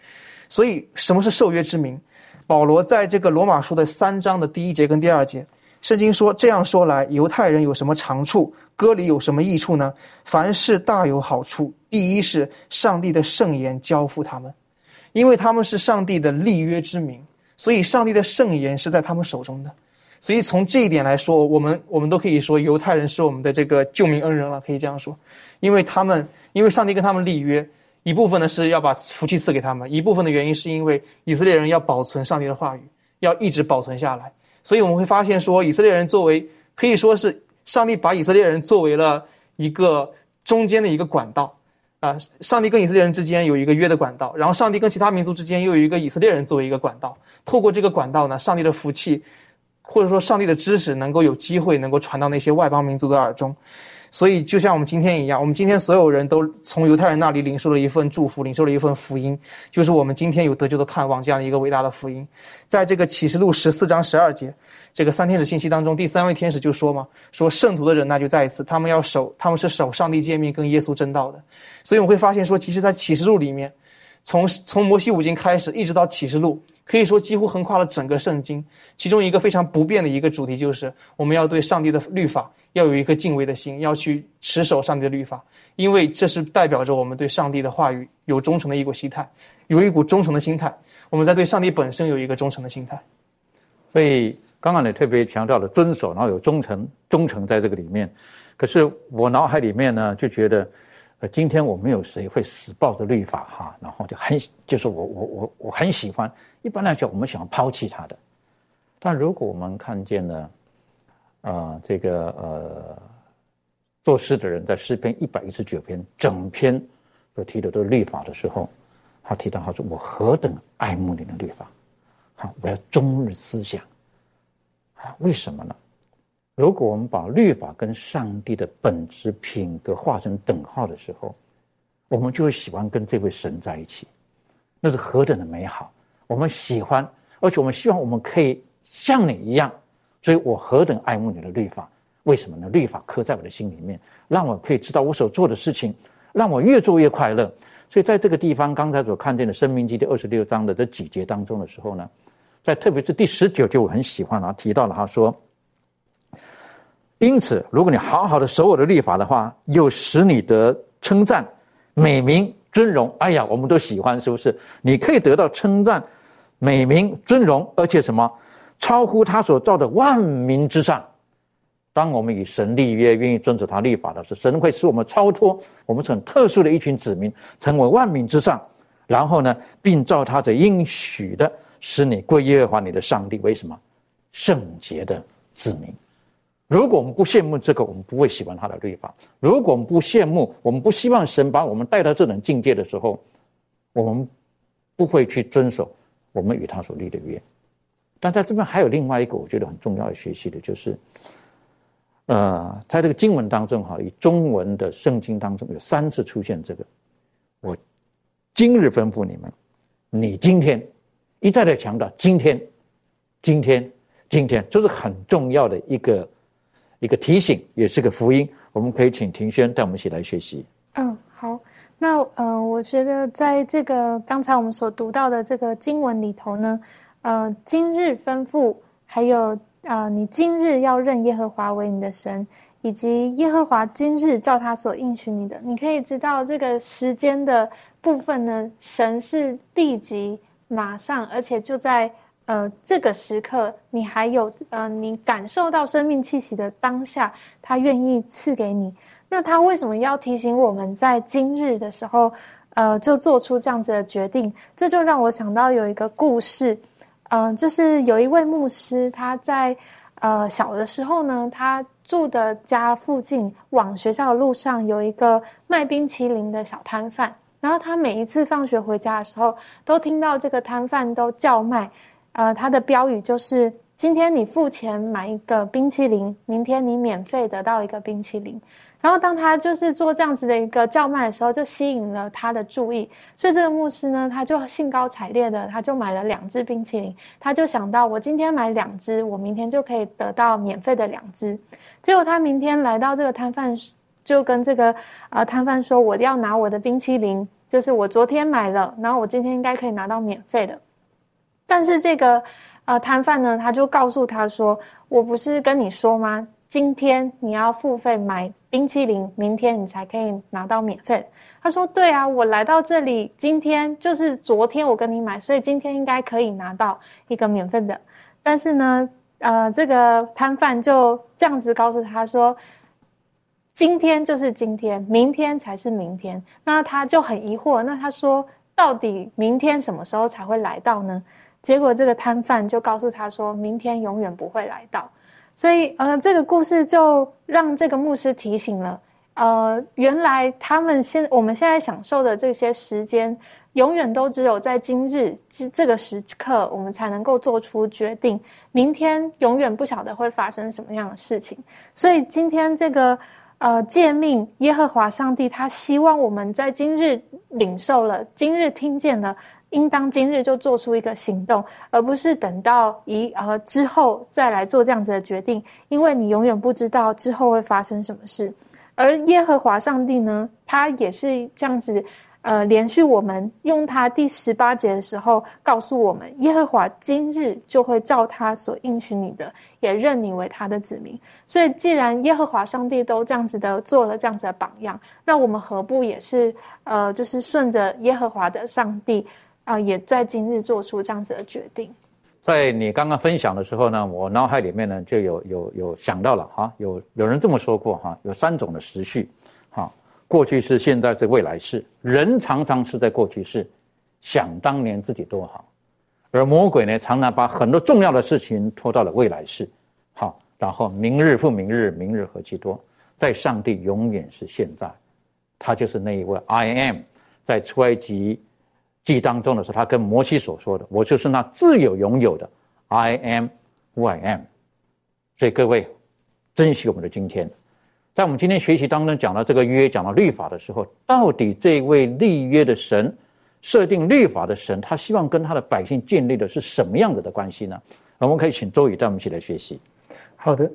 所以，什么是受约之民？保罗在这个罗马书的三章的第一节跟第二节，圣经说：这样说来，犹太人有什么长处？割礼有什么益处呢？凡事大有好处。第一是上帝的圣言交付他们。因为他们是上帝的立约之民，所以上帝的圣言是在他们手中的。所以从这一点来说，我们我们都可以说犹太人是我们的这个救命恩人了，可以这样说。因为他们，因为上帝跟他们立约，一部分呢是要把福气赐给他们，一部分的原因是因为以色列人要保存上帝的话语，要一直保存下来。所以我们会发现说，以色列人作为可以说是上帝把以色列人作为了一个中间的一个管道。啊，上帝跟以色列人之间有一个约的管道，然后上帝跟其他民族之间又有一个以色列人作为一个管道。透过这个管道呢，上帝的福气，或者说上帝的知识，能够有机会能够传到那些外邦民族的耳中。所以，就像我们今天一样，我们今天所有人都从犹太人那里领受了一份祝福，领受了一份福音，就是我们今天有得救的盼望这样一个伟大的福音。在这个启示录十四章十二节。这个三天使信息当中，第三位天使就说嘛：“说圣徒的人那就再一次，他们要守，他们是守上帝诫命跟耶稣真道的。所以我们会发现说，其实，在启示录里面，从从摩西五经开始，一直到启示录，可以说几乎横跨了整个圣经。其中一个非常不变的一个主题就是，我们要对上帝的律法要有一颗敬畏的心，要去持守上帝的律法，因为这是代表着我们对上帝的话语有忠诚的一股心态，有一股忠诚的心态。我们在对上帝本身有一个忠诚的心态，所以。刚刚你特别强调了遵守，然后有忠诚，忠诚在这个里面。可是我脑海里面呢，就觉得，呃，今天我没有谁会死抱着律法哈，然后就很就是我我我我很喜欢。一般来讲，我们想抛弃他的。但如果我们看见了，啊，这个呃，做事的人在诗篇一百一十九篇整篇都提的都是律法的时候，他提到他说：“我何等爱慕你的律法，好，我要终日思想。”啊为什么呢？如果我们把律法跟上帝的本质品格画成等号的时候，我们就会喜欢跟这位神在一起，那是何等的美好！我们喜欢，而且我们希望我们可以像你一样，所以我何等爱慕你的律法？为什么呢？律法刻在我的心里面，让我可以知道我所做的事情，让我越做越快乐。所以在这个地方，刚才所看见的《生命记》第二十六章的这几节当中的时候呢，在特别是第十九节，我很喜欢啊，提到了他说。因此，如果你好好的守我的律法的话，又使你得称赞、美名、尊荣。哎呀，我们都喜欢，是不是？你可以得到称赞、美名、尊荣，而且什么，超乎他所造的万民之上。当我们与神立约，愿意遵守他立法的时候，神会使我们超脱我们是很特殊的一群子民，成为万民之上。然后呢，并照他的应许的，使你归耶和华你的上帝为什么圣洁的子民。如果我们不羡慕这个，我们不会喜欢他的律法；如果我们不羡慕，我们不希望神把我们带到这种境界的时候，我们不会去遵守我们与他所立的约。但在这边还有另外一个我觉得很重要的学习的，就是，呃，在这个经文当中哈，以中文的圣经当中有三次出现这个，我今日吩咐你们，你今天一再的强调今天，今天，今天，这是很重要的一个。一个提醒，也是个福音。我们可以请庭轩带我们一起来学习。嗯，好。那呃，我觉得在这个刚才我们所读到的这个经文里头呢，呃，今日吩咐，还有啊，你今日要认耶和华为你的神，以及耶和华今日照他所应许你的，你可以知道这个时间的部分呢，神是立即、马上，而且就在。呃，这个时刻，你还有呃，你感受到生命气息的当下，他愿意赐给你。那他为什么要提醒我们在今日的时候，呃，就做出这样子的决定？这就让我想到有一个故事，嗯，就是有一位牧师，他在呃小的时候呢，他住的家附近往学校的路上有一个卖冰淇淋的小摊贩，然后他每一次放学回家的时候，都听到这个摊贩都叫卖。呃，他的标语就是：“今天你付钱买一个冰淇淋，明天你免费得到一个冰淇淋。”然后当他就是做这样子的一个叫卖的时候，就吸引了他的注意。所以这个牧师呢，他就兴高采烈的，他就买了两只冰淇淋。他就想到，我今天买两只，我明天就可以得到免费的两只。结果他明天来到这个摊贩，就跟这个呃摊贩说：“我要拿我的冰淇淋，就是我昨天买了，然后我今天应该可以拿到免费的。”但是这个呃摊贩呢，他就告诉他说：“我不是跟你说吗？今天你要付费买冰淇淋，明天你才可以拿到免费。”他说：“对啊，我来到这里，今天就是昨天我跟你买，所以今天应该可以拿到一个免费的。但是呢，呃，这个摊贩就这样子告诉他说：今天就是今天，明天才是明天。那他就很疑惑，那他说到底明天什么时候才会来到呢？”结果这个摊贩就告诉他说：“明天永远不会来到。”所以，呃，这个故事就让这个牧师提醒了：，呃，原来他们现我们现在享受的这些时间，永远都只有在今日这这个时刻，我们才能够做出决定。明天永远不晓得会发生什么样的事情。所以，今天这个呃诫命，耶和华上帝他希望我们在今日领受了，今日听见了。应当今日就做出一个行动，而不是等到一呃之后再来做这样子的决定，因为你永远不知道之后会发生什么事。而耶和华上帝呢，他也是这样子，呃，连续我们用他第十八节的时候告诉我们，耶和华今日就会照他所应许你的，也认你为他的子民。所以，既然耶和华上帝都这样子的做了这样子的榜样，那我们何不也是呃，就是顺着耶和华的上帝？啊，也在今日做出这样子的决定。在你刚刚分享的时候呢，我脑海里面呢就有有有想到了哈，有有人这么说过哈，有三种的时序，哈，过去式、现在是、未来式。人常常是在过去式，想当年自己多好，而魔鬼呢，常常把很多重要的事情拖到了未来式，好，然后明日复明日，明日何其多，在上帝永远是现在，他就是那一位 I am，在出埃及。记当中的是他跟摩西所说的：“我就是那自有拥有的，I am who I am。”所以各位，珍惜我们的今天。在我们今天学习当中讲到这个约，讲到律法的时候，到底这位立约的神、设定律法的神，他希望跟他的百姓建立的是什么样子的关系呢？我们可以请周宇带我们一起来学习。好的，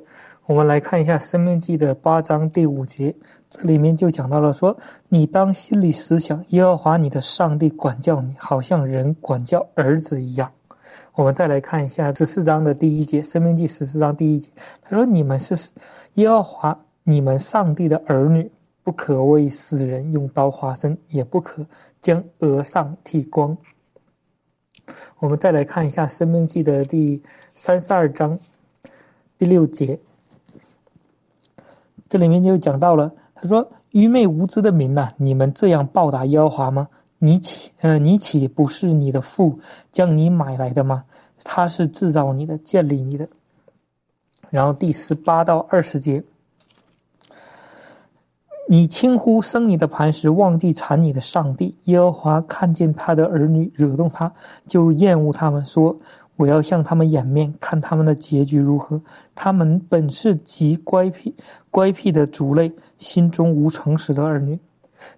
我们来看一下《生命记》的八章第五节，这里面就讲到了说：“你当心里思想，耶和华你的上帝管教你，好像人管教儿子一样。”我们再来看一下十四章的第一节，《生命记》十四章第一节，他说：“你们是耶和华。”你们上帝的儿女，不可为死人用刀划身，也不可将额上剃光。我们再来看一下《生命记》的第三十二章第六节，这里面就讲到了，他说：“愚昧无知的民呐，你们这样报答耶和华吗？你岂呃，你岂不是你的父将你买来的吗？他是制造你的，建立你的。”然后第十八到二十节。你轻呼生你的磐石，忘记产你的上帝耶和华看见他的儿女惹动他，就厌恶他们，说：“我要向他们掩面，看他们的结局如何。他们本是极乖僻、乖僻的族类，心中无诚实的儿女。”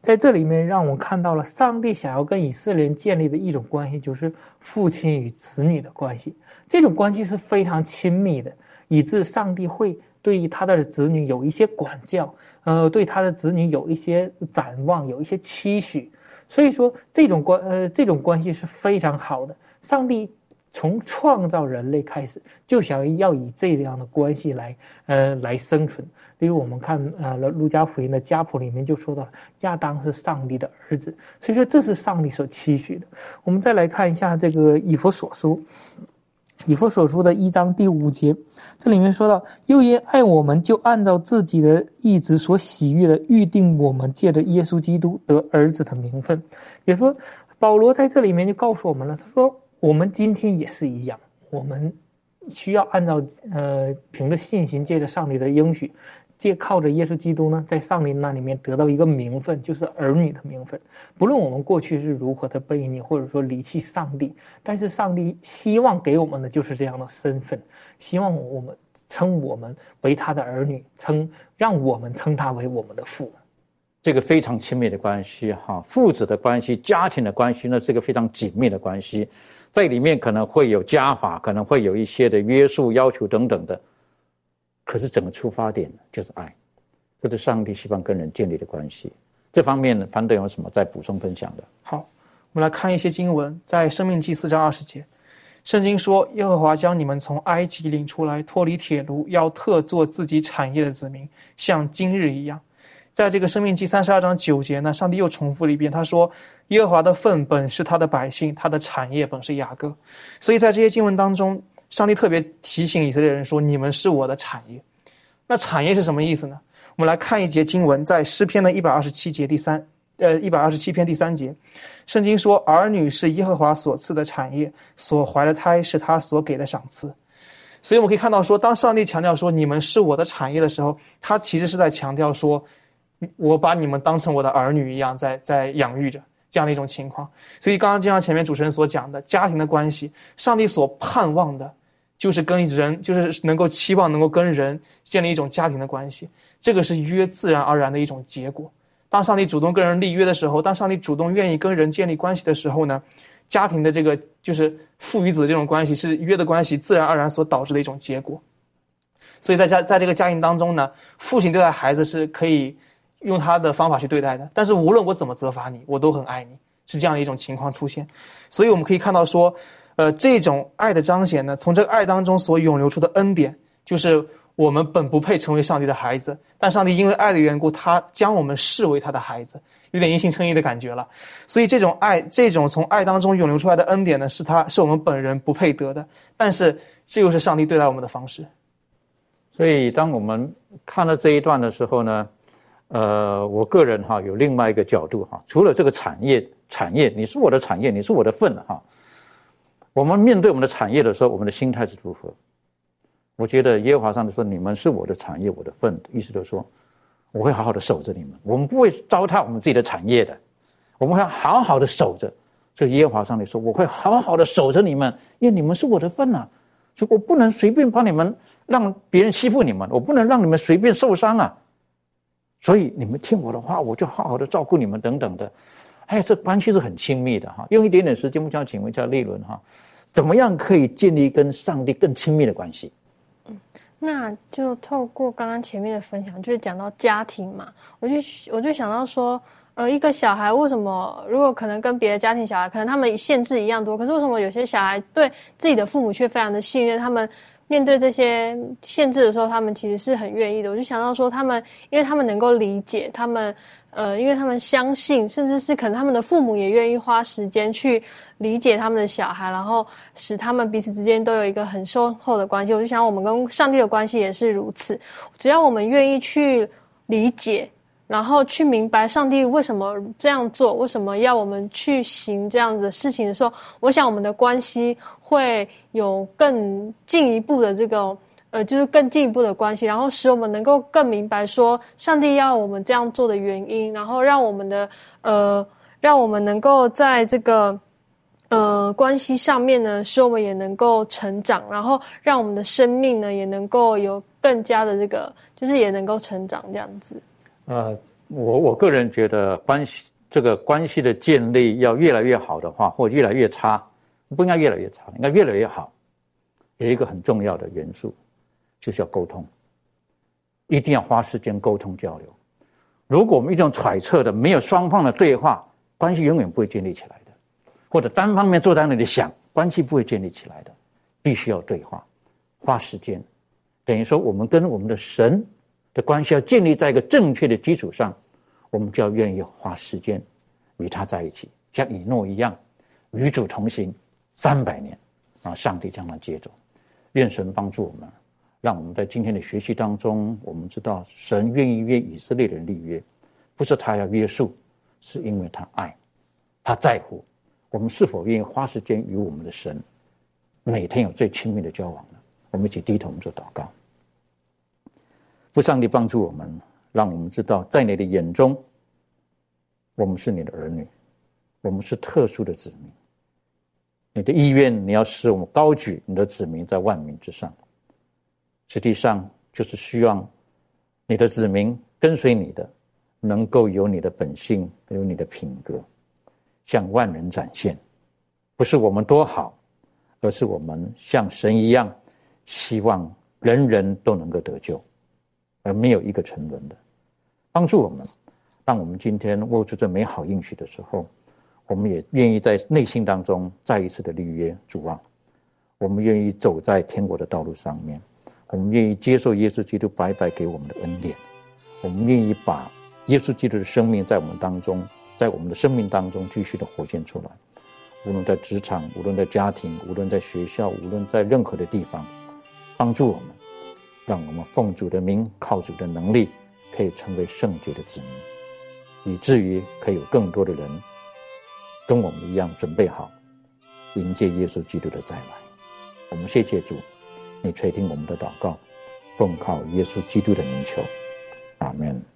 在这里面，让我看到了上帝想要跟以色列人建立的一种关系，就是父亲与子女的关系。这种关系是非常亲密的，以致上帝会对于他的子女有一些管教。呃，对他的子女有一些展望，有一些期许，所以说这种关呃这种关系是非常好的。上帝从创造人类开始，就想要以这样的关系来呃来生存。例如我们看呃路加福音的家谱里面就说到亚当是上帝的儿子，所以说这是上帝所期许的。我们再来看一下这个以弗所书。以弗所书的一章第五节，这里面说到：“又因爱我们，就按照自己的意志所喜悦的预定我们，借着耶稣基督得儿子的名分。”也说，保罗在这里面就告诉我们了，他说：“我们今天也是一样，我们需要按照呃，凭着信心，借着上帝的应许。”借靠着耶稣基督呢，在上帝那里面得到一个名分，就是儿女的名分。不论我们过去是如何的背逆，或者说离弃上帝，但是上帝希望给我们的就是这样的身份，希望我们称我们为他的儿女，称让我们称他为我们的父。这个非常亲密的关系，哈，父子的关系，家庭的关系呢，是个非常紧密的关系，在里面可能会有加法，可能会有一些的约束、要求等等的。可是整个出发点就是爱，这是上帝希望跟人建立的关系。这方面呢，潘德有什么再补充分享的？好，我们来看一些经文，在《生命记》四章二十节，圣经说：“耶和华将你们从埃及领出来，脱离铁炉，要特做自己产业的子民，像今日一样。”在这个《生命记》三十二章九节呢，上帝又重复了一遍，他说：“耶和华的份本是他的百姓，他的产业本是雅各。”所以在这些经文当中。上帝特别提醒以色列人说：“你们是我的产业。”那产业是什么意思呢？我们来看一节经文，在诗篇的一百二十七节第三，呃，一百二十七篇第三节，圣经说：“儿女是耶和华所赐的产业，所怀的胎是他所给的赏赐。”所以我们可以看到，说当上帝强调说“你们是我的产业”的时候，他其实是在强调说：“我把你们当成我的儿女一样，在在养育着。”这样的一种情况。所以刚刚就像前面主持人所讲的，家庭的关系，上帝所盼望的。就是跟人，就是能够期望能够跟人建立一种家庭的关系，这个是约自然而然的一种结果。当上帝主动跟人立约的时候，当上帝主动愿意跟人建立关系的时候呢，家庭的这个就是父与子的这种关系是约的关系，自然而然所导致的一种结果。所以在家在这个家庭当中呢，父亲对待孩子是可以用他的方法去对待的，但是无论我怎么责罚你，我都很爱你，是这样的一种情况出现。所以我们可以看到说。呃，这种爱的彰显呢，从这个爱当中所涌流出的恩典，就是我们本不配成为上帝的孩子，但上帝因为爱的缘故，他将我们视为他的孩子，有点因信称义的感觉了。所以这种爱，这种从爱当中涌流出来的恩典呢，是他是我们本人不配得的，但是这又是上帝对待我们的方式。所以当我们看到这一段的时候呢，呃，我个人哈有另外一个角度哈，除了这个产业，产业你是我的产业，你是我的份哈。我们面对我们的产业的时候，我们的心态是如何？我觉得耶和华上帝说：“你们是我的产业，我的份。”意思就是说，我会好好的守着你们，我们不会糟蹋我们自己的产业的，我们会好好的守着。所以耶和华上帝说：“我会好好的守着你们，因为你们是我的份呐。”所以我不能随便把你们让别人欺负你们，我不能让你们随便受伤啊。所以你们听我的话，我就好好的照顾你们等等的。哎，这关系是很亲密的哈。用一点点时间，我想请问一下立伦哈，怎么样可以建立跟上帝更亲密的关系？嗯，那就透过刚刚前面的分享，就是讲到家庭嘛，我就我就想到说。呃，一个小孩为什么如果可能跟别的家庭小孩，可能他们限制一样多，可是为什么有些小孩对自己的父母却非常的信任？他们面对这些限制的时候，他们其实是很愿意的。我就想到说，他们因为他们能够理解，他们呃，因为他们相信，甚至是可能他们的父母也愿意花时间去理解他们的小孩，然后使他们彼此之间都有一个很深厚的关系。我就想，我们跟上帝的关系也是如此，只要我们愿意去理解。然后去明白上帝为什么这样做，为什么要我们去行这样子的事情的时候，我想我们的关系会有更进一步的这个，呃，就是更进一步的关系，然后使我们能够更明白说上帝要我们这样做的原因，然后让我们的呃，让我们能够在这个呃关系上面呢，使我们也能够成长，然后让我们的生命呢也能够有更加的这个，就是也能够成长这样子。呃，我我个人觉得关系这个关系的建立要越来越好的话，或越来越差，不应该越来越差，应该越来越好。有一个很重要的元素，就是要沟通，一定要花时间沟通交流。如果我们一种揣测的，没有双方的对话，关系永远不会建立起来的。或者单方面坐在那里想，关系不会建立起来的。必须要对话，花时间，等于说我们跟我们的神。的关系要建立在一个正确的基础上，我们就要愿意花时间与他在一起，像以诺一样，与主同行三百年，啊，上帝将他接走。愿神帮助我们，让我们在今天的学习当中，我们知道神愿意约以色列人立约，不是他要约束，是因为他爱，他在乎我们是否愿意花时间与我们的神每天有最亲密的交往呢？我们一起低头做祷告。父上帝帮助我们，让我们知道，在你的眼中，我们是你的儿女，我们是特殊的子民。你的意愿，你要使我们高举你的子民在万民之上。实际上，就是希望你的子民跟随你的，能够有你的本性，有你的品格，向万人展现。不是我们多好，而是我们像神一样，希望人人都能够得救。而没有一个沉沦的，帮助我们，让我们今天握住这美好应许的时候，我们也愿意在内心当中再一次的立约主啊，我们愿意走在天国的道路上面，我们愿意接受耶稣基督白白给我们的恩典，我们愿意把耶稣基督的生命在我们当中，在我们的生命当中继续的活现出来，无论在职场，无论在家庭，无论在学校，无论在任何的地方，帮助我们。让我们奉主的名，靠主的能力，可以成为圣洁的子民，以至于可以有更多的人跟我们一样准备好迎接耶稣基督的再来。我们谢谢主，你垂听我们的祷告，奉靠耶稣基督的名求，阿门。